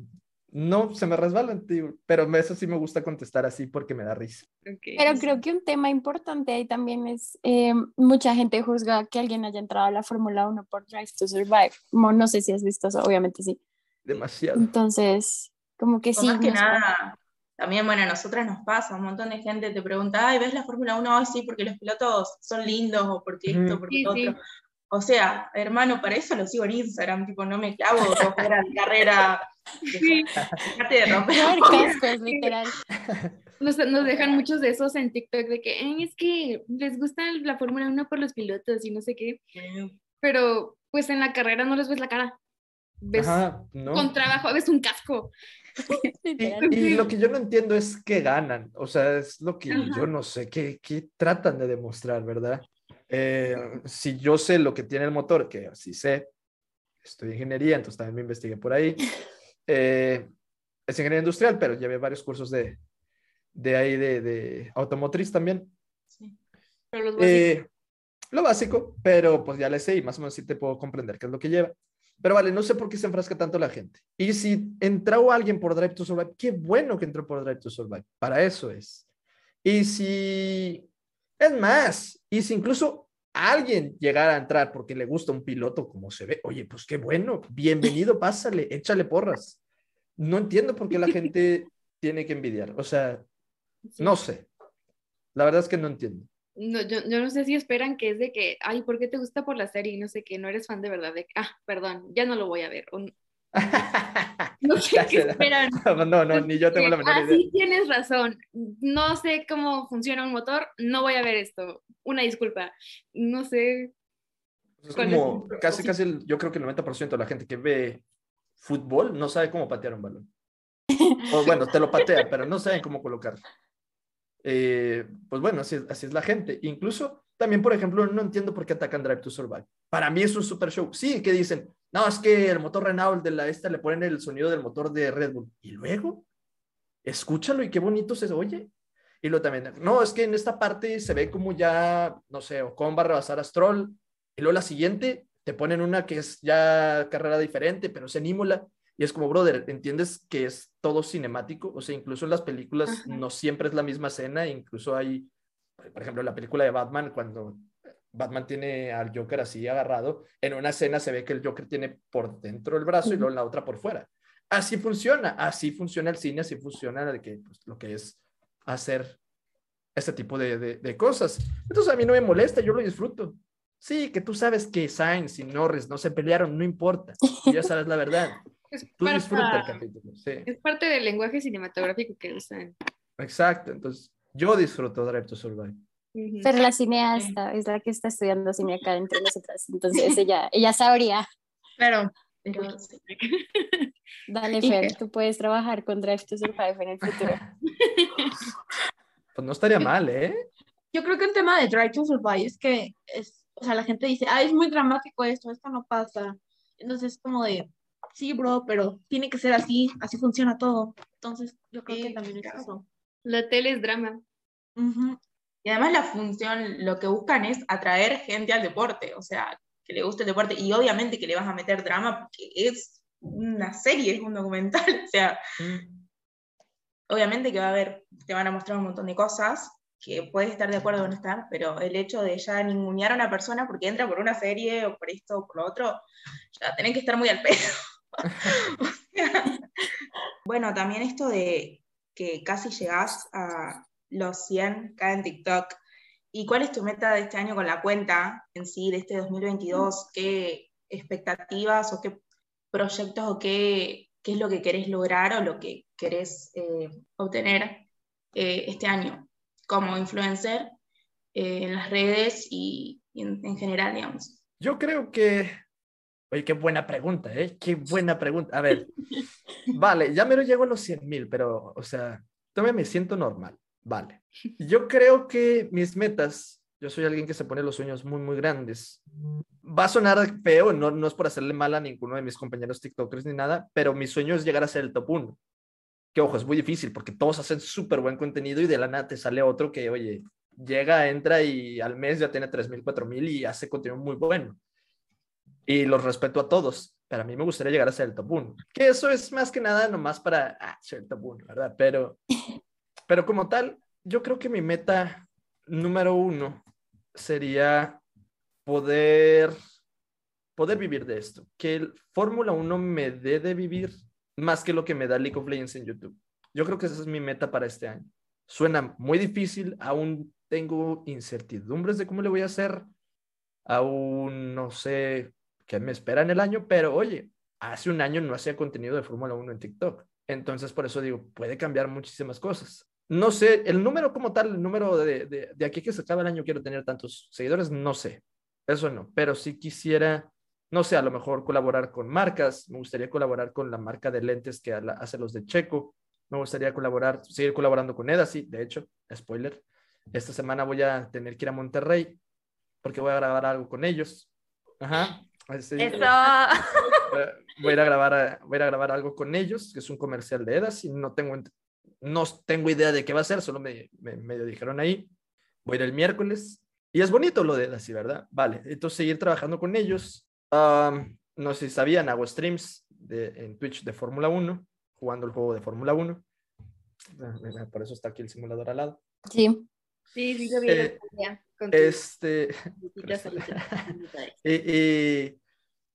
no, se me resbalan, tío. Pero eso sí me gusta contestar así porque me da risa. Ok. Pero creo que un tema importante ahí también es, eh, mucha gente juzga que alguien haya entrado a la Fórmula 1 por Drive to Survive. Como no sé si has visto eso, obviamente sí. Demasiado. Entonces, como que sí. más que nada, también, bueno, a nosotras nos pasa, un montón de gente te pregunta, ay, ¿ves la Fórmula 1? Ay, sí, porque los pilotos son lindos, o porque esto, porque Sí, lo sí. otro. O sea, hermano, para eso lo sigo en Instagram, tipo, no me clavo dos horas de carrera. <laughs> Sí. Dejate de romper. <laughs> Cascos, literal. <laughs> Nos, nos dejan muchos de esos en TikTok de que "Ay, es que les gusta la Fórmula 1 por los pilotos y no sé qué, pero pues en la carrera no les ves la cara. Ves Ajá, no. con trabajo, ves un casco. <laughs> Y, y lo que yo no entiendo es qué ganan, o sea, es lo que Ajá. yo no sé, qué, qué tratan de demostrar, ¿verdad? Eh, si yo sé lo que tiene el motor, que sí sé, estoy en ingeniería, entonces también me investigué por ahí, <laughs> eh, es ingeniería industrial, pero llevé varios cursos de, de ahí, de, de automotriz también. Pero los básicos. Eh, lo básico, pero pues ya le sé y más o menos sí te puedo comprender qué es lo que lleva. Pero vale, no sé por qué se enfrasca tanto la gente. Y si entró alguien por Drive to Survive, qué bueno que entró por Drive to Survive. Para eso es. Y si, es más, y si incluso alguien llegara a entrar porque le gusta un piloto como se ve, oye, pues qué bueno, bienvenido, <laughs> pásale, échale porras. No entiendo por qué la gente <laughs> tiene que envidiar. O sea, no sé. La verdad es que no entiendo. No, yo, yo no sé si esperan que es de que, ay, ¿por qué te gusta por la serie? No sé qué, no eres fan de verdad, de ah, perdón, ya no lo voy a ver. O <laughs> no- sé qué esperan. <laughs> no, no, ni yo tengo la menor ah, idea. sí, tienes razón. No sé cómo funciona un motor, no voy a ver esto. Una disculpa. No sé. Es ¿Cuál es como el casi, casi, el- yo creo que el 90% de la gente que ve fútbol no sabe cómo patear un balón. <laughs> O bueno, te lo patea, pero no saben cómo colocarlo. Eh, pues bueno, así es, así es la gente. Incluso también, por ejemplo, no entiendo por qué atacan Drive to Survive. Para mí es un super show. Sí, que dicen, no, es que el motor Renault de la esta le ponen el sonido del motor de Red Bull. Y luego, escúchalo y qué bonito se oye. Y luego también, no, es que en esta parte se ve como ya, no sé, Ocon va a rebasar a Stroll. Y luego la siguiente, te ponen una que es ya carrera diferente, pero es en Imola. Y es como, brother, ¿entiendes que es todo cinemático? O sea, incluso en las películas Ajá. no siempre es la misma escena, incluso hay, por ejemplo, en la película de Batman, cuando Batman tiene al Joker así agarrado, en una escena se ve que el Joker tiene por dentro el brazo y luego en la otra por fuera. Así funciona, así funciona el cine, así funciona de que, pues, lo que es hacer este tipo de, de- de cosas. Entonces a mí no me molesta, yo lo disfruto. Sí, que tú sabes que Sainz y Norris no se pelearon, no importa, ya sabes la verdad. <laughs> Es, Tú para- disfruta el capítulo, sí. es parte del lenguaje cinematográfico que usan. Exacto, entonces yo disfruto Drive to Survive. Ujú. Pero la cineasta es la que está estudiando cine acá entre nosotras, entonces ella, ella sabría. Claro. Pero. Dale, Fer, tú puedes trabajar con Drive to Survive en el futuro. <laughs> Pues no estaría mal, ¿eh? Yo creo que el tema de Drive to Survive es que es, o sea, la gente dice, ah, es muy dramático esto, esto no pasa. Entonces es como de, sí, bro, pero tiene que ser así, así funciona todo. Entonces yo creo que también es eso. La tele es drama. Y además la función, lo que buscan es atraer gente al deporte, o sea, que le guste el deporte. Y obviamente que le vas a meter drama porque es una serie, es un documental. <laughs> O sea, Mm. obviamente que va a haber, te van a mostrar un montón de cosas que puedes estar de acuerdo o no estar, pero el hecho de ya ningunear a una persona porque entra por una serie o por esto o por lo otro, ya tenés que estar muy al pedo. <laughs> O sea, bueno, también esto de que casi llegás a los 100 k en TikTok. ¿Y cuál es tu meta de este año con la cuenta en sí, de este 2022? ¿Qué expectativas o qué proyectos o qué, qué es lo que querés lograr o lo que querés eh, obtener eh, este año como influencer eh, en las redes y, y en, en general, digamos? Yo creo que. Oye, qué buena pregunta, ¿eh? Qué buena pregunta. A ver, <laughs> vale, ya me lo llego a los 100 mil, pero, o sea, todavía me siento normal. Vale. Yo creo que mis metas, yo soy alguien que se pone los sueños muy, muy grandes. Va a sonar feo, no, no es por hacerle mal a ninguno de mis compañeros TikTokers ni nada, pero mi sueño es llegar a ser el top 1. Que ojo, es muy difícil porque todos hacen súper buen contenido y de la nada te sale otro que, oye, llega, entra y al mes ya tiene 3.000, 4.000 y hace contenido muy bueno. Y los respeto a todos, pero a mí me gustaría llegar a ser el top 1. Que eso es más que nada nomás para ah, ser el top 1, ¿verdad? Pero, <laughs> pero como tal, yo creo que mi meta número uno sería poder, poder vivir de esto. Que el Fórmula 1 me dé de vivir más que lo que me da League of Legends en YouTube. Yo creo que esa es mi meta para este año. Suena muy difícil, aún tengo incertidumbres de cómo le voy a hacer, aún no sé qué me espera en el año, pero oye, hace un año no hacía contenido de Fórmula 1 en TikTok. Entonces, por eso digo, puede cambiar muchísimas cosas. No sé, el número como tal, el número de, de, de aquí que se acaba el año, quiero tener tantos seguidores, no sé. Eso no, pero sí quisiera, no sé, a lo mejor colaborar con marcas. Me gustaría colaborar con la marca de lentes que hace los de Checo. Me gustaría colaborar, seguir colaborando con Eda, sí, de hecho, spoiler. Esta semana voy a tener que ir a Monterrey porque voy a grabar algo con ellos. Ajá. Así. Eso. <laughs> Voy a ir a grabar a- voy a grabar algo con ellos que es un comercial de Edas y no tengo no tengo idea de qué va a ser solo me, me medio dijeron ahí voy a ir el miércoles Y es bonito lo de así, ¿verdad? Vale, entonces seguir trabajando con ellos. Am, no sé si sabían, hago streams de, en Twitch de Fórmula 1, jugando el juego de Fórmula 1. Ah, Por eso está aquí el simulador al lado. Sí. Sí, sí, lo vi Eh, día con Este, <laughs> <laughs> y, y-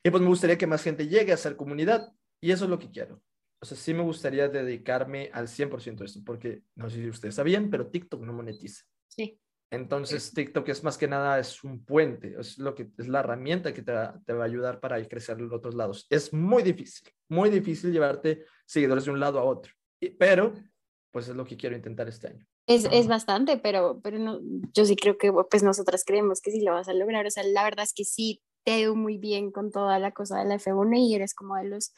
y pues me gustaría que más gente llegue a ser comunidad y eso es lo que quiero. O sea, sí me gustaría dedicarme al 100% a esto, porque no sé si ustedes sabían, pero TikTok no monetiza. Sí. Entonces, TikTok es más que nada, es un puente, es, lo que, es la herramienta que te va, te va a ayudar para ir crecer en otros lados. Es muy difícil, muy difícil llevarte seguidores de un lado a otro, Y- pero pues es lo que quiero intentar este año. Es, es bastante, pero, pero no, yo sí creo que pues nosotras creemos que sí lo vas a lograr. O sea, la verdad es que sí te ha ido muy bien con toda la cosa de la F1 y eres como de los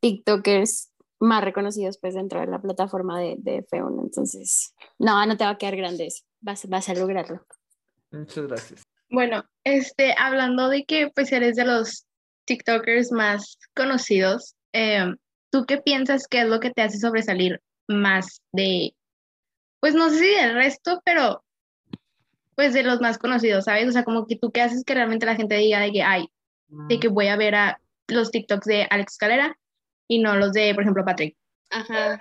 TikTokers más reconocidos pues dentro de la plataforma de, de F1. Entonces, no, no te va a quedar grande eso. Vas, vas a lograrlo. Muchas gracias. Bueno, este, hablando de que pues eres de los TikTokers más conocidos, eh, ¿tú qué piensas que es lo que te hace sobresalir más de, pues no sé si del resto, pero pues de los más conocidos, ¿sabes? O sea, como que tú qué haces que realmente la gente diga de que, ay, de que voy a ver a los TikToks de Alex Calera y no los de, por ejemplo, Patrick. Ajá.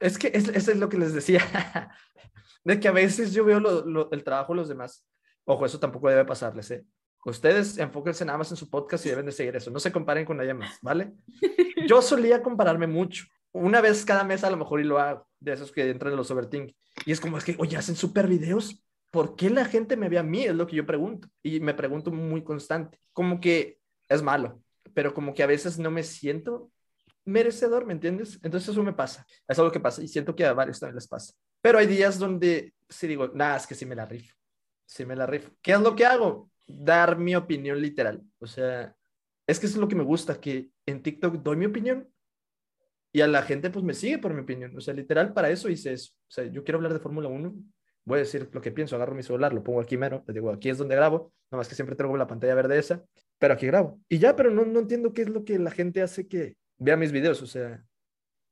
Es que es- eso es lo que les decía, <laughs> de que a veces yo veo lo- lo- el trabajo de los demás. Ojo, eso tampoco debe pasarles, ¿eh? Ustedes enfóquense nada más en su podcast y deben de seguir eso. No se comparen con nadie más, ¿vale? <laughs> Yo solía compararme mucho. Una vez cada mes a lo mejor y lo hago, de esos que entran en los overthink. Y es como, es que, oye, hacen super videos. ¿Por qué la gente me ve a mí? Es lo que yo pregunto. Y me pregunto muy constante. Como que es malo, pero como que a veces no me siento merecedor, ¿me entiendes? Entonces eso me pasa, es algo que pasa y siento que a varios también les pasa. Pero hay días donde sí digo, nada, es que sí me la rifo, sí me la rifo. ¿Qué es lo que hago? Dar mi opinión literal. O sea, es que es lo que me gusta, que en TikTok doy mi opinión y a la gente pues me sigue por mi opinión. O sea, literal para eso hice eso. O sea, yo quiero hablar de Fórmula 1, voy a decir lo que pienso, agarro mi celular, lo pongo aquí mero, les digo, aquí es donde grabo, nomás que siempre tengo la pantalla verde esa, pero aquí grabo. Y ya, pero no, no entiendo qué es lo que la gente hace que vea mis videos. O sea,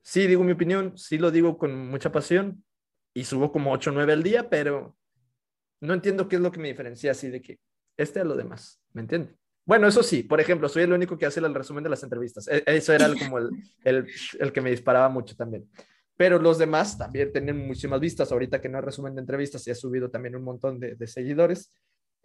sí digo mi opinión, sí lo digo con mucha pasión y subo como 8 o 9 al día, pero no entiendo qué es lo que me diferencia así de que este a lo demás, ¿me entiende? Bueno, eso sí, por ejemplo, soy el único que hace el resumen de las entrevistas. E- Eso era como el, el, el que me disparaba mucho también. Pero los demás también tienen muchísimas vistas. Ahorita que no hay resumen de entrevistas y he subido también un montón de, de seguidores.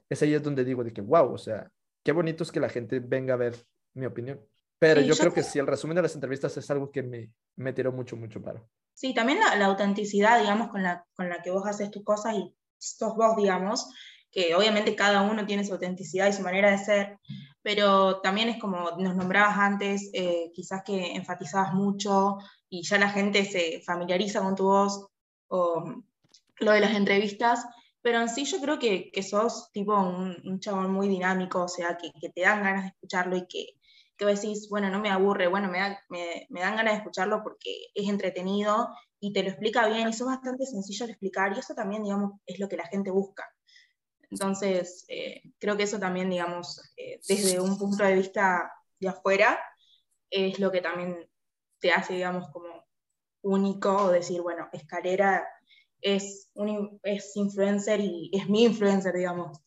Es ahí es donde digo de que, wow, o sea, qué bonito es que la gente venga a ver mi opinión. Pero Sí, yo yo creo que sí, el resumen de las entrevistas es algo que me, me tiró mucho, mucho paro. Sí, también la, la autenticidad, digamos, con la, con la que vos haces tus cosas y sos vos, digamos, que obviamente cada uno tiene su autenticidad y su manera de ser, pero también es como nos nombrabas antes, eh, quizás que enfatizabas mucho y ya la gente se familiariza con tu voz o lo de las entrevistas, pero en sí yo creo que, que sos tipo un, un chabón muy dinámico, o sea, que, te dan ganas de escucharlo y que, que decís, bueno, no me aburre, bueno, me, da- me, me dan ganas de escucharlo porque es entretenido y te lo explica bien y sos bastante sencillo de explicar y eso también, digamos, es lo que la gente busca. Entonces, eh, creo que eso también, digamos, eh, desde un punto de vista de afuera, es lo que también te hace, digamos, como único o decir, bueno, Escalera es, un, es influencer y es mi influencer, digamos,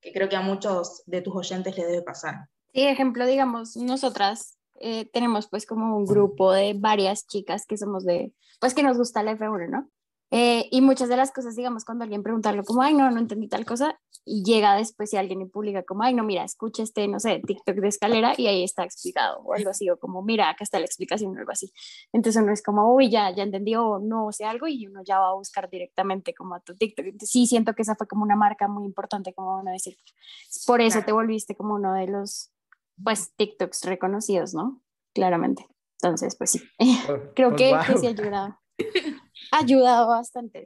que creo que a muchos de tus oyentes le debe pasar. Sí, ejemplo, digamos, nosotras eh, tenemos pues como un grupo de varias chicas que somos de, pues que nos gusta la F1, ¿no? Eh, y muchas de las cosas, digamos, cuando alguien pregunta algo como, ay, no, no entendí tal cosa, y llega después y alguien y publica como, ay, no, mira, escucha este, no sé, TikTok de escalera y ahí está explicado, o algo así, o como, mira, acá está la explicación, o algo así. Entonces uno es como, uy, ya, ya entendí, o no sé algo, y uno ya va a buscar directamente como a tu TikTok. Entonces, sí, siento que esa fue como una marca muy importante, como van a decir. Por eso te volviste como uno de los, pues, TikToks reconocidos, ¿no? Claramente. Entonces, pues sí, <laughs> creo Pues, que, que wow. sí ha ayudado. <laughs> Ha <laughs> ayudado bastante.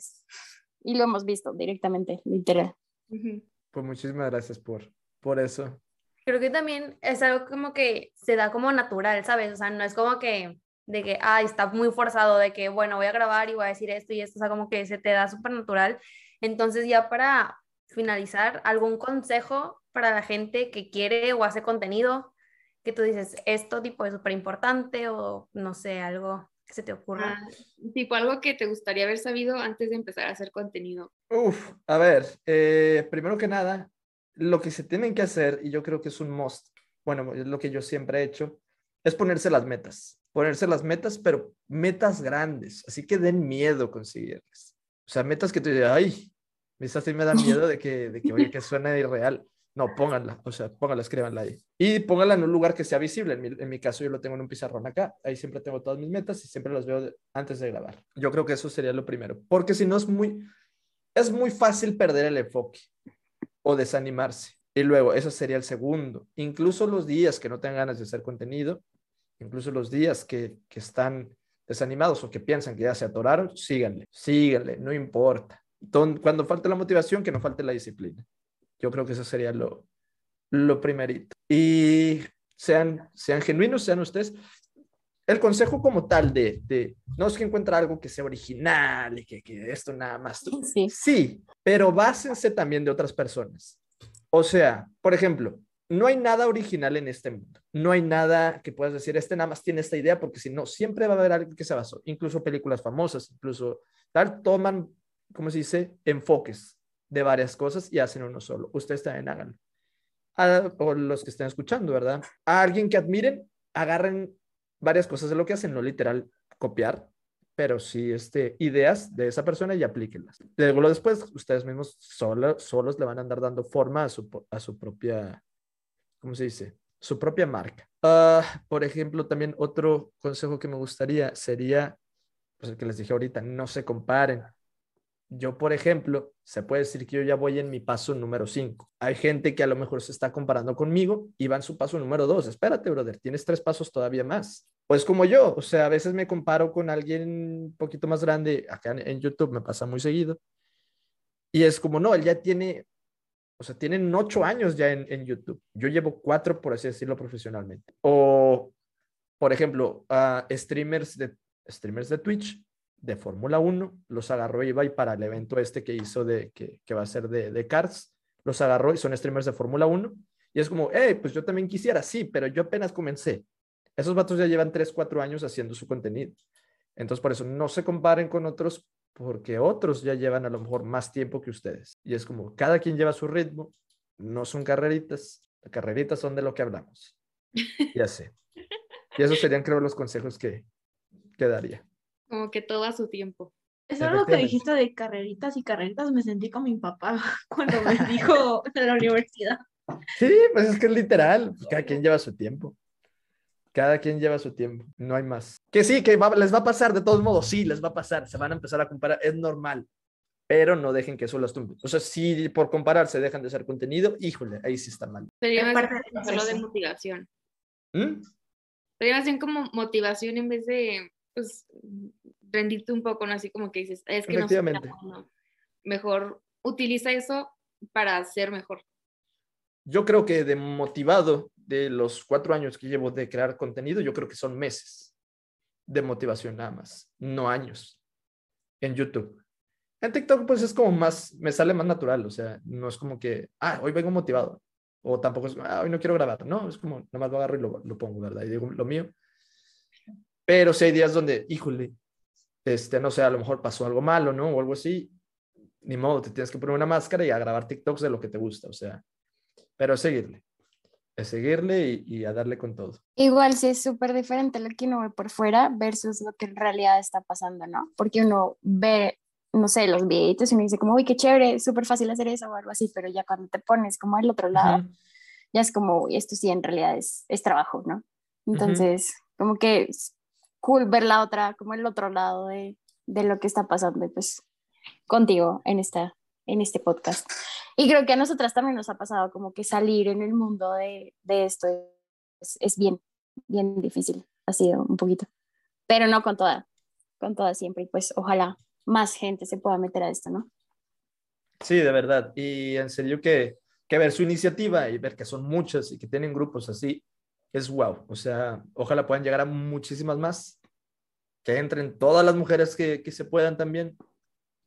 Y lo hemos visto directamente, literal. Pues muchísimas gracias por, por eso. Creo que también es algo como que se da como natural, ¿sabes? O sea, no es como que de que, ay, está muy forzado, de que, bueno, voy a grabar y voy a decir esto y esto, o sea, como que se te da súper natural. Entonces, ya para finalizar, ¿algún consejo para la gente que quiere o hace contenido? Que tú dices, esto tipo es súper importante o no sé, algo que se te ocurra. Ah, tipo algo que te gustaría haber sabido antes de empezar a hacer contenido. Uf, a ver, eh, primero que nada, lo que se tienen que hacer, y yo creo que es un must, bueno, es lo que yo siempre he hecho, es ponerse las metas. Ponerse las metas, pero metas grandes, así que den miedo conseguirlas. O sea, metas que tú dices, ay, sí me dan miedo de que, de que, oye, que suene irreal. No, pónganla, o sea, pónganla, escríbanla ahí. Y pónganla en un lugar que sea visible. En mi, en mi caso, yo lo tengo en un pizarrón acá. Ahí siempre tengo todas mis metas y siempre las veo antes de grabar. Yo creo que eso sería lo primero. Porque si no es muy, es muy fácil perder el enfoque o desanimarse. Y luego, eso sería el segundo. Incluso los días que no tengan ganas de hacer contenido, incluso los días que, que están desanimados o que piensan que ya se atoraron, síganle, síganle, no importa. Cuando falte la motivación, que no falte la disciplina. Yo creo que eso sería lo, lo primerito. Y sean, sean genuinos, sean ustedes. El consejo como tal de, de no es que encuentre algo que sea original y que, que esto nada más. Sí. Sí, pero básense también de otras personas. O sea, por ejemplo, no hay nada original en este mundo. No hay nada que puedas decir, este nada más tiene esta idea, porque si no, siempre va a haber algo que se basó. Incluso películas famosas, incluso tal, toman, ¿cómo se dice? Enfoques de varias cosas y hacen uno solo. Ustedes también háganlo. A- o los que estén escuchando, ¿verdad? A alguien que admiren, agarren varias cosas de lo que hacen, no literal copiar, pero sí este, ideas de esa persona y aplíquenlas. Luego después, ustedes mismos solo, solos le van a andar dando forma a su, propia, ¿cómo se dice? Su propia marca. Ah, por ejemplo, también otro consejo que me gustaría sería, pues el que les dije ahorita, no se comparen. Yo, por ejemplo, se puede decir que yo ya voy en mi paso número 5. Hay gente que a lo mejor se está comparando conmigo y va en su paso número 2. Espérate, brother, tienes tres pasos todavía más. Pues como yo, o sea, a veces me comparo con alguien un poquito más grande, acá en, YouTube me pasa muy seguido. Y es como, no, él ya tiene, o sea, tienen ocho años ya en, YouTube. Yo llevo cuatro, por así decirlo, profesionalmente. O, por ejemplo, a streamers de, streamers de Twitch de Fórmula 1, los agarró Ibai para el evento este que hizo de, que, que va a ser de, de Cars, los agarró y son streamers de Fórmula 1. Y es como, hey, pues yo también quisiera, sí, pero yo apenas comencé. Esos vatos ya llevan 3, 4 años haciendo su contenido. Entonces, por eso no se comparen con otros, porque otros ya llevan a lo mejor más tiempo que ustedes. Y es como, cada quien lleva su ritmo, no son carreritas, las carreritas son de lo que hablamos. <laughs> Ya sé. Y esos serían, creo, los consejos que, que daría. Como que todo a su tiempo. Es algo que dijiste de carreritas y carreritas, me sentí con mi papá <laughs> cuando me dijo en la universidad. Sí, pues es que es literal, pues cada quien lleva su tiempo. Cada quien lleva su tiempo, no hay más. Que sí, que va- les va a pasar de todos modos, sí, les va a pasar, se van a empezar a comparar, es normal, pero no dejen que eso las tumbe. O sea, si por compararse dejan de hacer contenido, híjole, ahí sí está mal. Sería más parte de proceso. motivación. ¿Mm? Sería más bien como motivación en vez de, pues, rendirte un poco, ¿no? Así como que dices, es que no soy capaz", ¿no? Mejor utiliza eso para ser mejor. Yo creo que de motivado de los cuatro años que llevo de crear contenido, yo creo que son meses de motivación nada más, no años en YouTube. En TikTok pues es como más, me sale más natural, o sea, no es como que, ah, hoy vengo motivado, o tampoco es, ah, hoy no quiero grabar, no, es como, nomás lo agarro y lo, lo pongo, ¿verdad? Y digo lo mío. Pero si hay días donde, híjole, este, no sé, a lo mejor pasó algo malo, ¿no? O algo así, ni modo, te tienes que poner una máscara y a grabar TikToks de lo que te gusta, o sea, pero seguirle, es seguirle y, y a darle con todo. Igual sí es súper diferente lo que uno ve por fuera versus lo que en realidad está pasando, ¿no? Porque uno ve, no sé, los videitos y uno dice como, uy, qué chévere, súper fácil hacer eso o algo así, pero ya cuando te pones como al otro lado, Ujú. ya es como, uy, esto sí en realidad es, es trabajo, ¿no? Entonces, como que cool ver la otra, como el otro lado de, de lo que está pasando, pues contigo en, esta, en este podcast. Y creo que a nosotras también nos ha pasado como que salir en el mundo de, de esto es, es bien, bien difícil, ha sido un poquito, pero no con toda, con toda siempre, y pues ojalá más gente se pueda meter a esto, ¿no? Sí, de verdad. Y en serio que, que ver su iniciativa y ver que son muchas y que tienen grupos así, es wow. O sea, ojalá puedan llegar a muchísimas más, que entren todas las mujeres que, que se puedan también.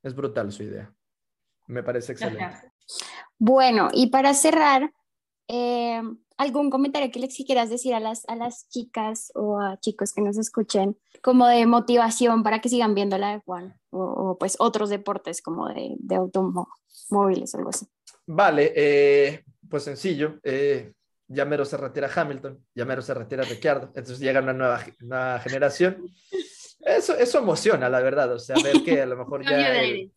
Es brutal su idea. Me parece excelente. Ajá. Bueno, y para cerrar, Eh, ¿Algún comentario que les quieras decir a las, a las chicas o a chicos que nos escuchen como de motivación para que sigan viendo la F1 o, o, pues otros deportes como de, de automóviles o algo así? Vale, eh, pues sencillo. Eh, ya mero se retira Hamilton, ya mero se retira Ricciardo, entonces llega una nueva, nueva generación. Eso, eso emociona, la verdad, o sea, ver que a lo <laughs> mejor ya... El,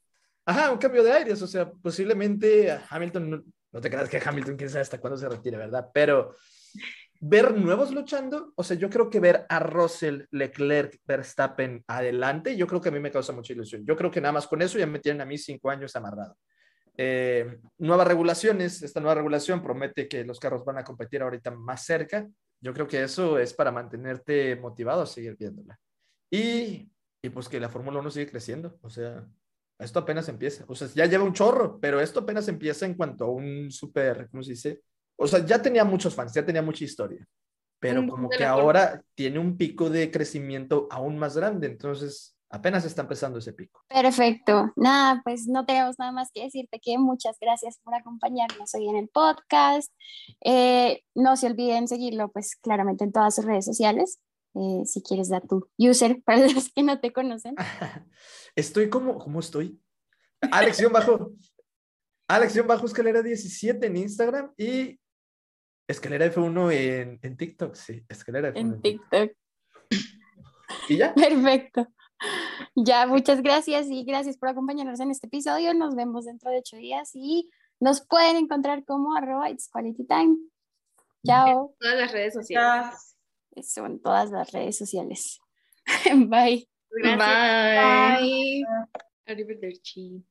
ajá, un cambio de aires, o sea, posiblemente Hamilton, no, no te creas que Hamilton, quién sabe hasta cuándo se retire, ¿verdad? Pero ver nuevos luchando, o sea, yo creo que ver a Russell, Leclerc, Verstappen adelante, yo creo que a mí me causa mucha ilusión. Yo creo que nada más con eso ya me tienen a mí cinco años amarrado. Eh, nuevas regulaciones, esta nueva regulación promete que los carros van a competir ahorita más cerca. Yo creo que eso es para mantenerte motivado a seguir viéndola. Y, y pues que la Fórmula 1 sigue creciendo. O sea, esto apenas empieza. O sea, ya lleva un chorro, pero esto apenas empieza en cuanto a un súper, ¿cómo se dice? O sea, ya tenía muchos fans, ya tenía mucha historia. Pero como que ahora tiene un pico de crecimiento aún más grande. Entonces, apenas está empezando ese pico. Perfecto. Nada, pues no tenemos nada más que decirte que muchas gracias por acompañarnos hoy en el podcast. Eh, no se olviden seguirlo, pues claramente en todas sus redes sociales. Eh, si quieres dar tu user <laughs> para los que no te conocen. <laughs> estoy como, ¿cómo estoy? Alexión bajo, Alexión bajo escalera 17 en Instagram y escalera F1 en, en TikTok, sí, escalera F1 en, en TikTok. ¿Y ya? <laughs> Perfecto. Ya, muchas gracias y gracias por acompañarnos en este episodio. Nos vemos dentro de ocho días y nos pueden encontrar como arroba It's Quality Time. Chao. En todas las redes sociales. Eso, en todas las redes sociales. <laughs> Bye. Gracias. Bye. Arrivederci.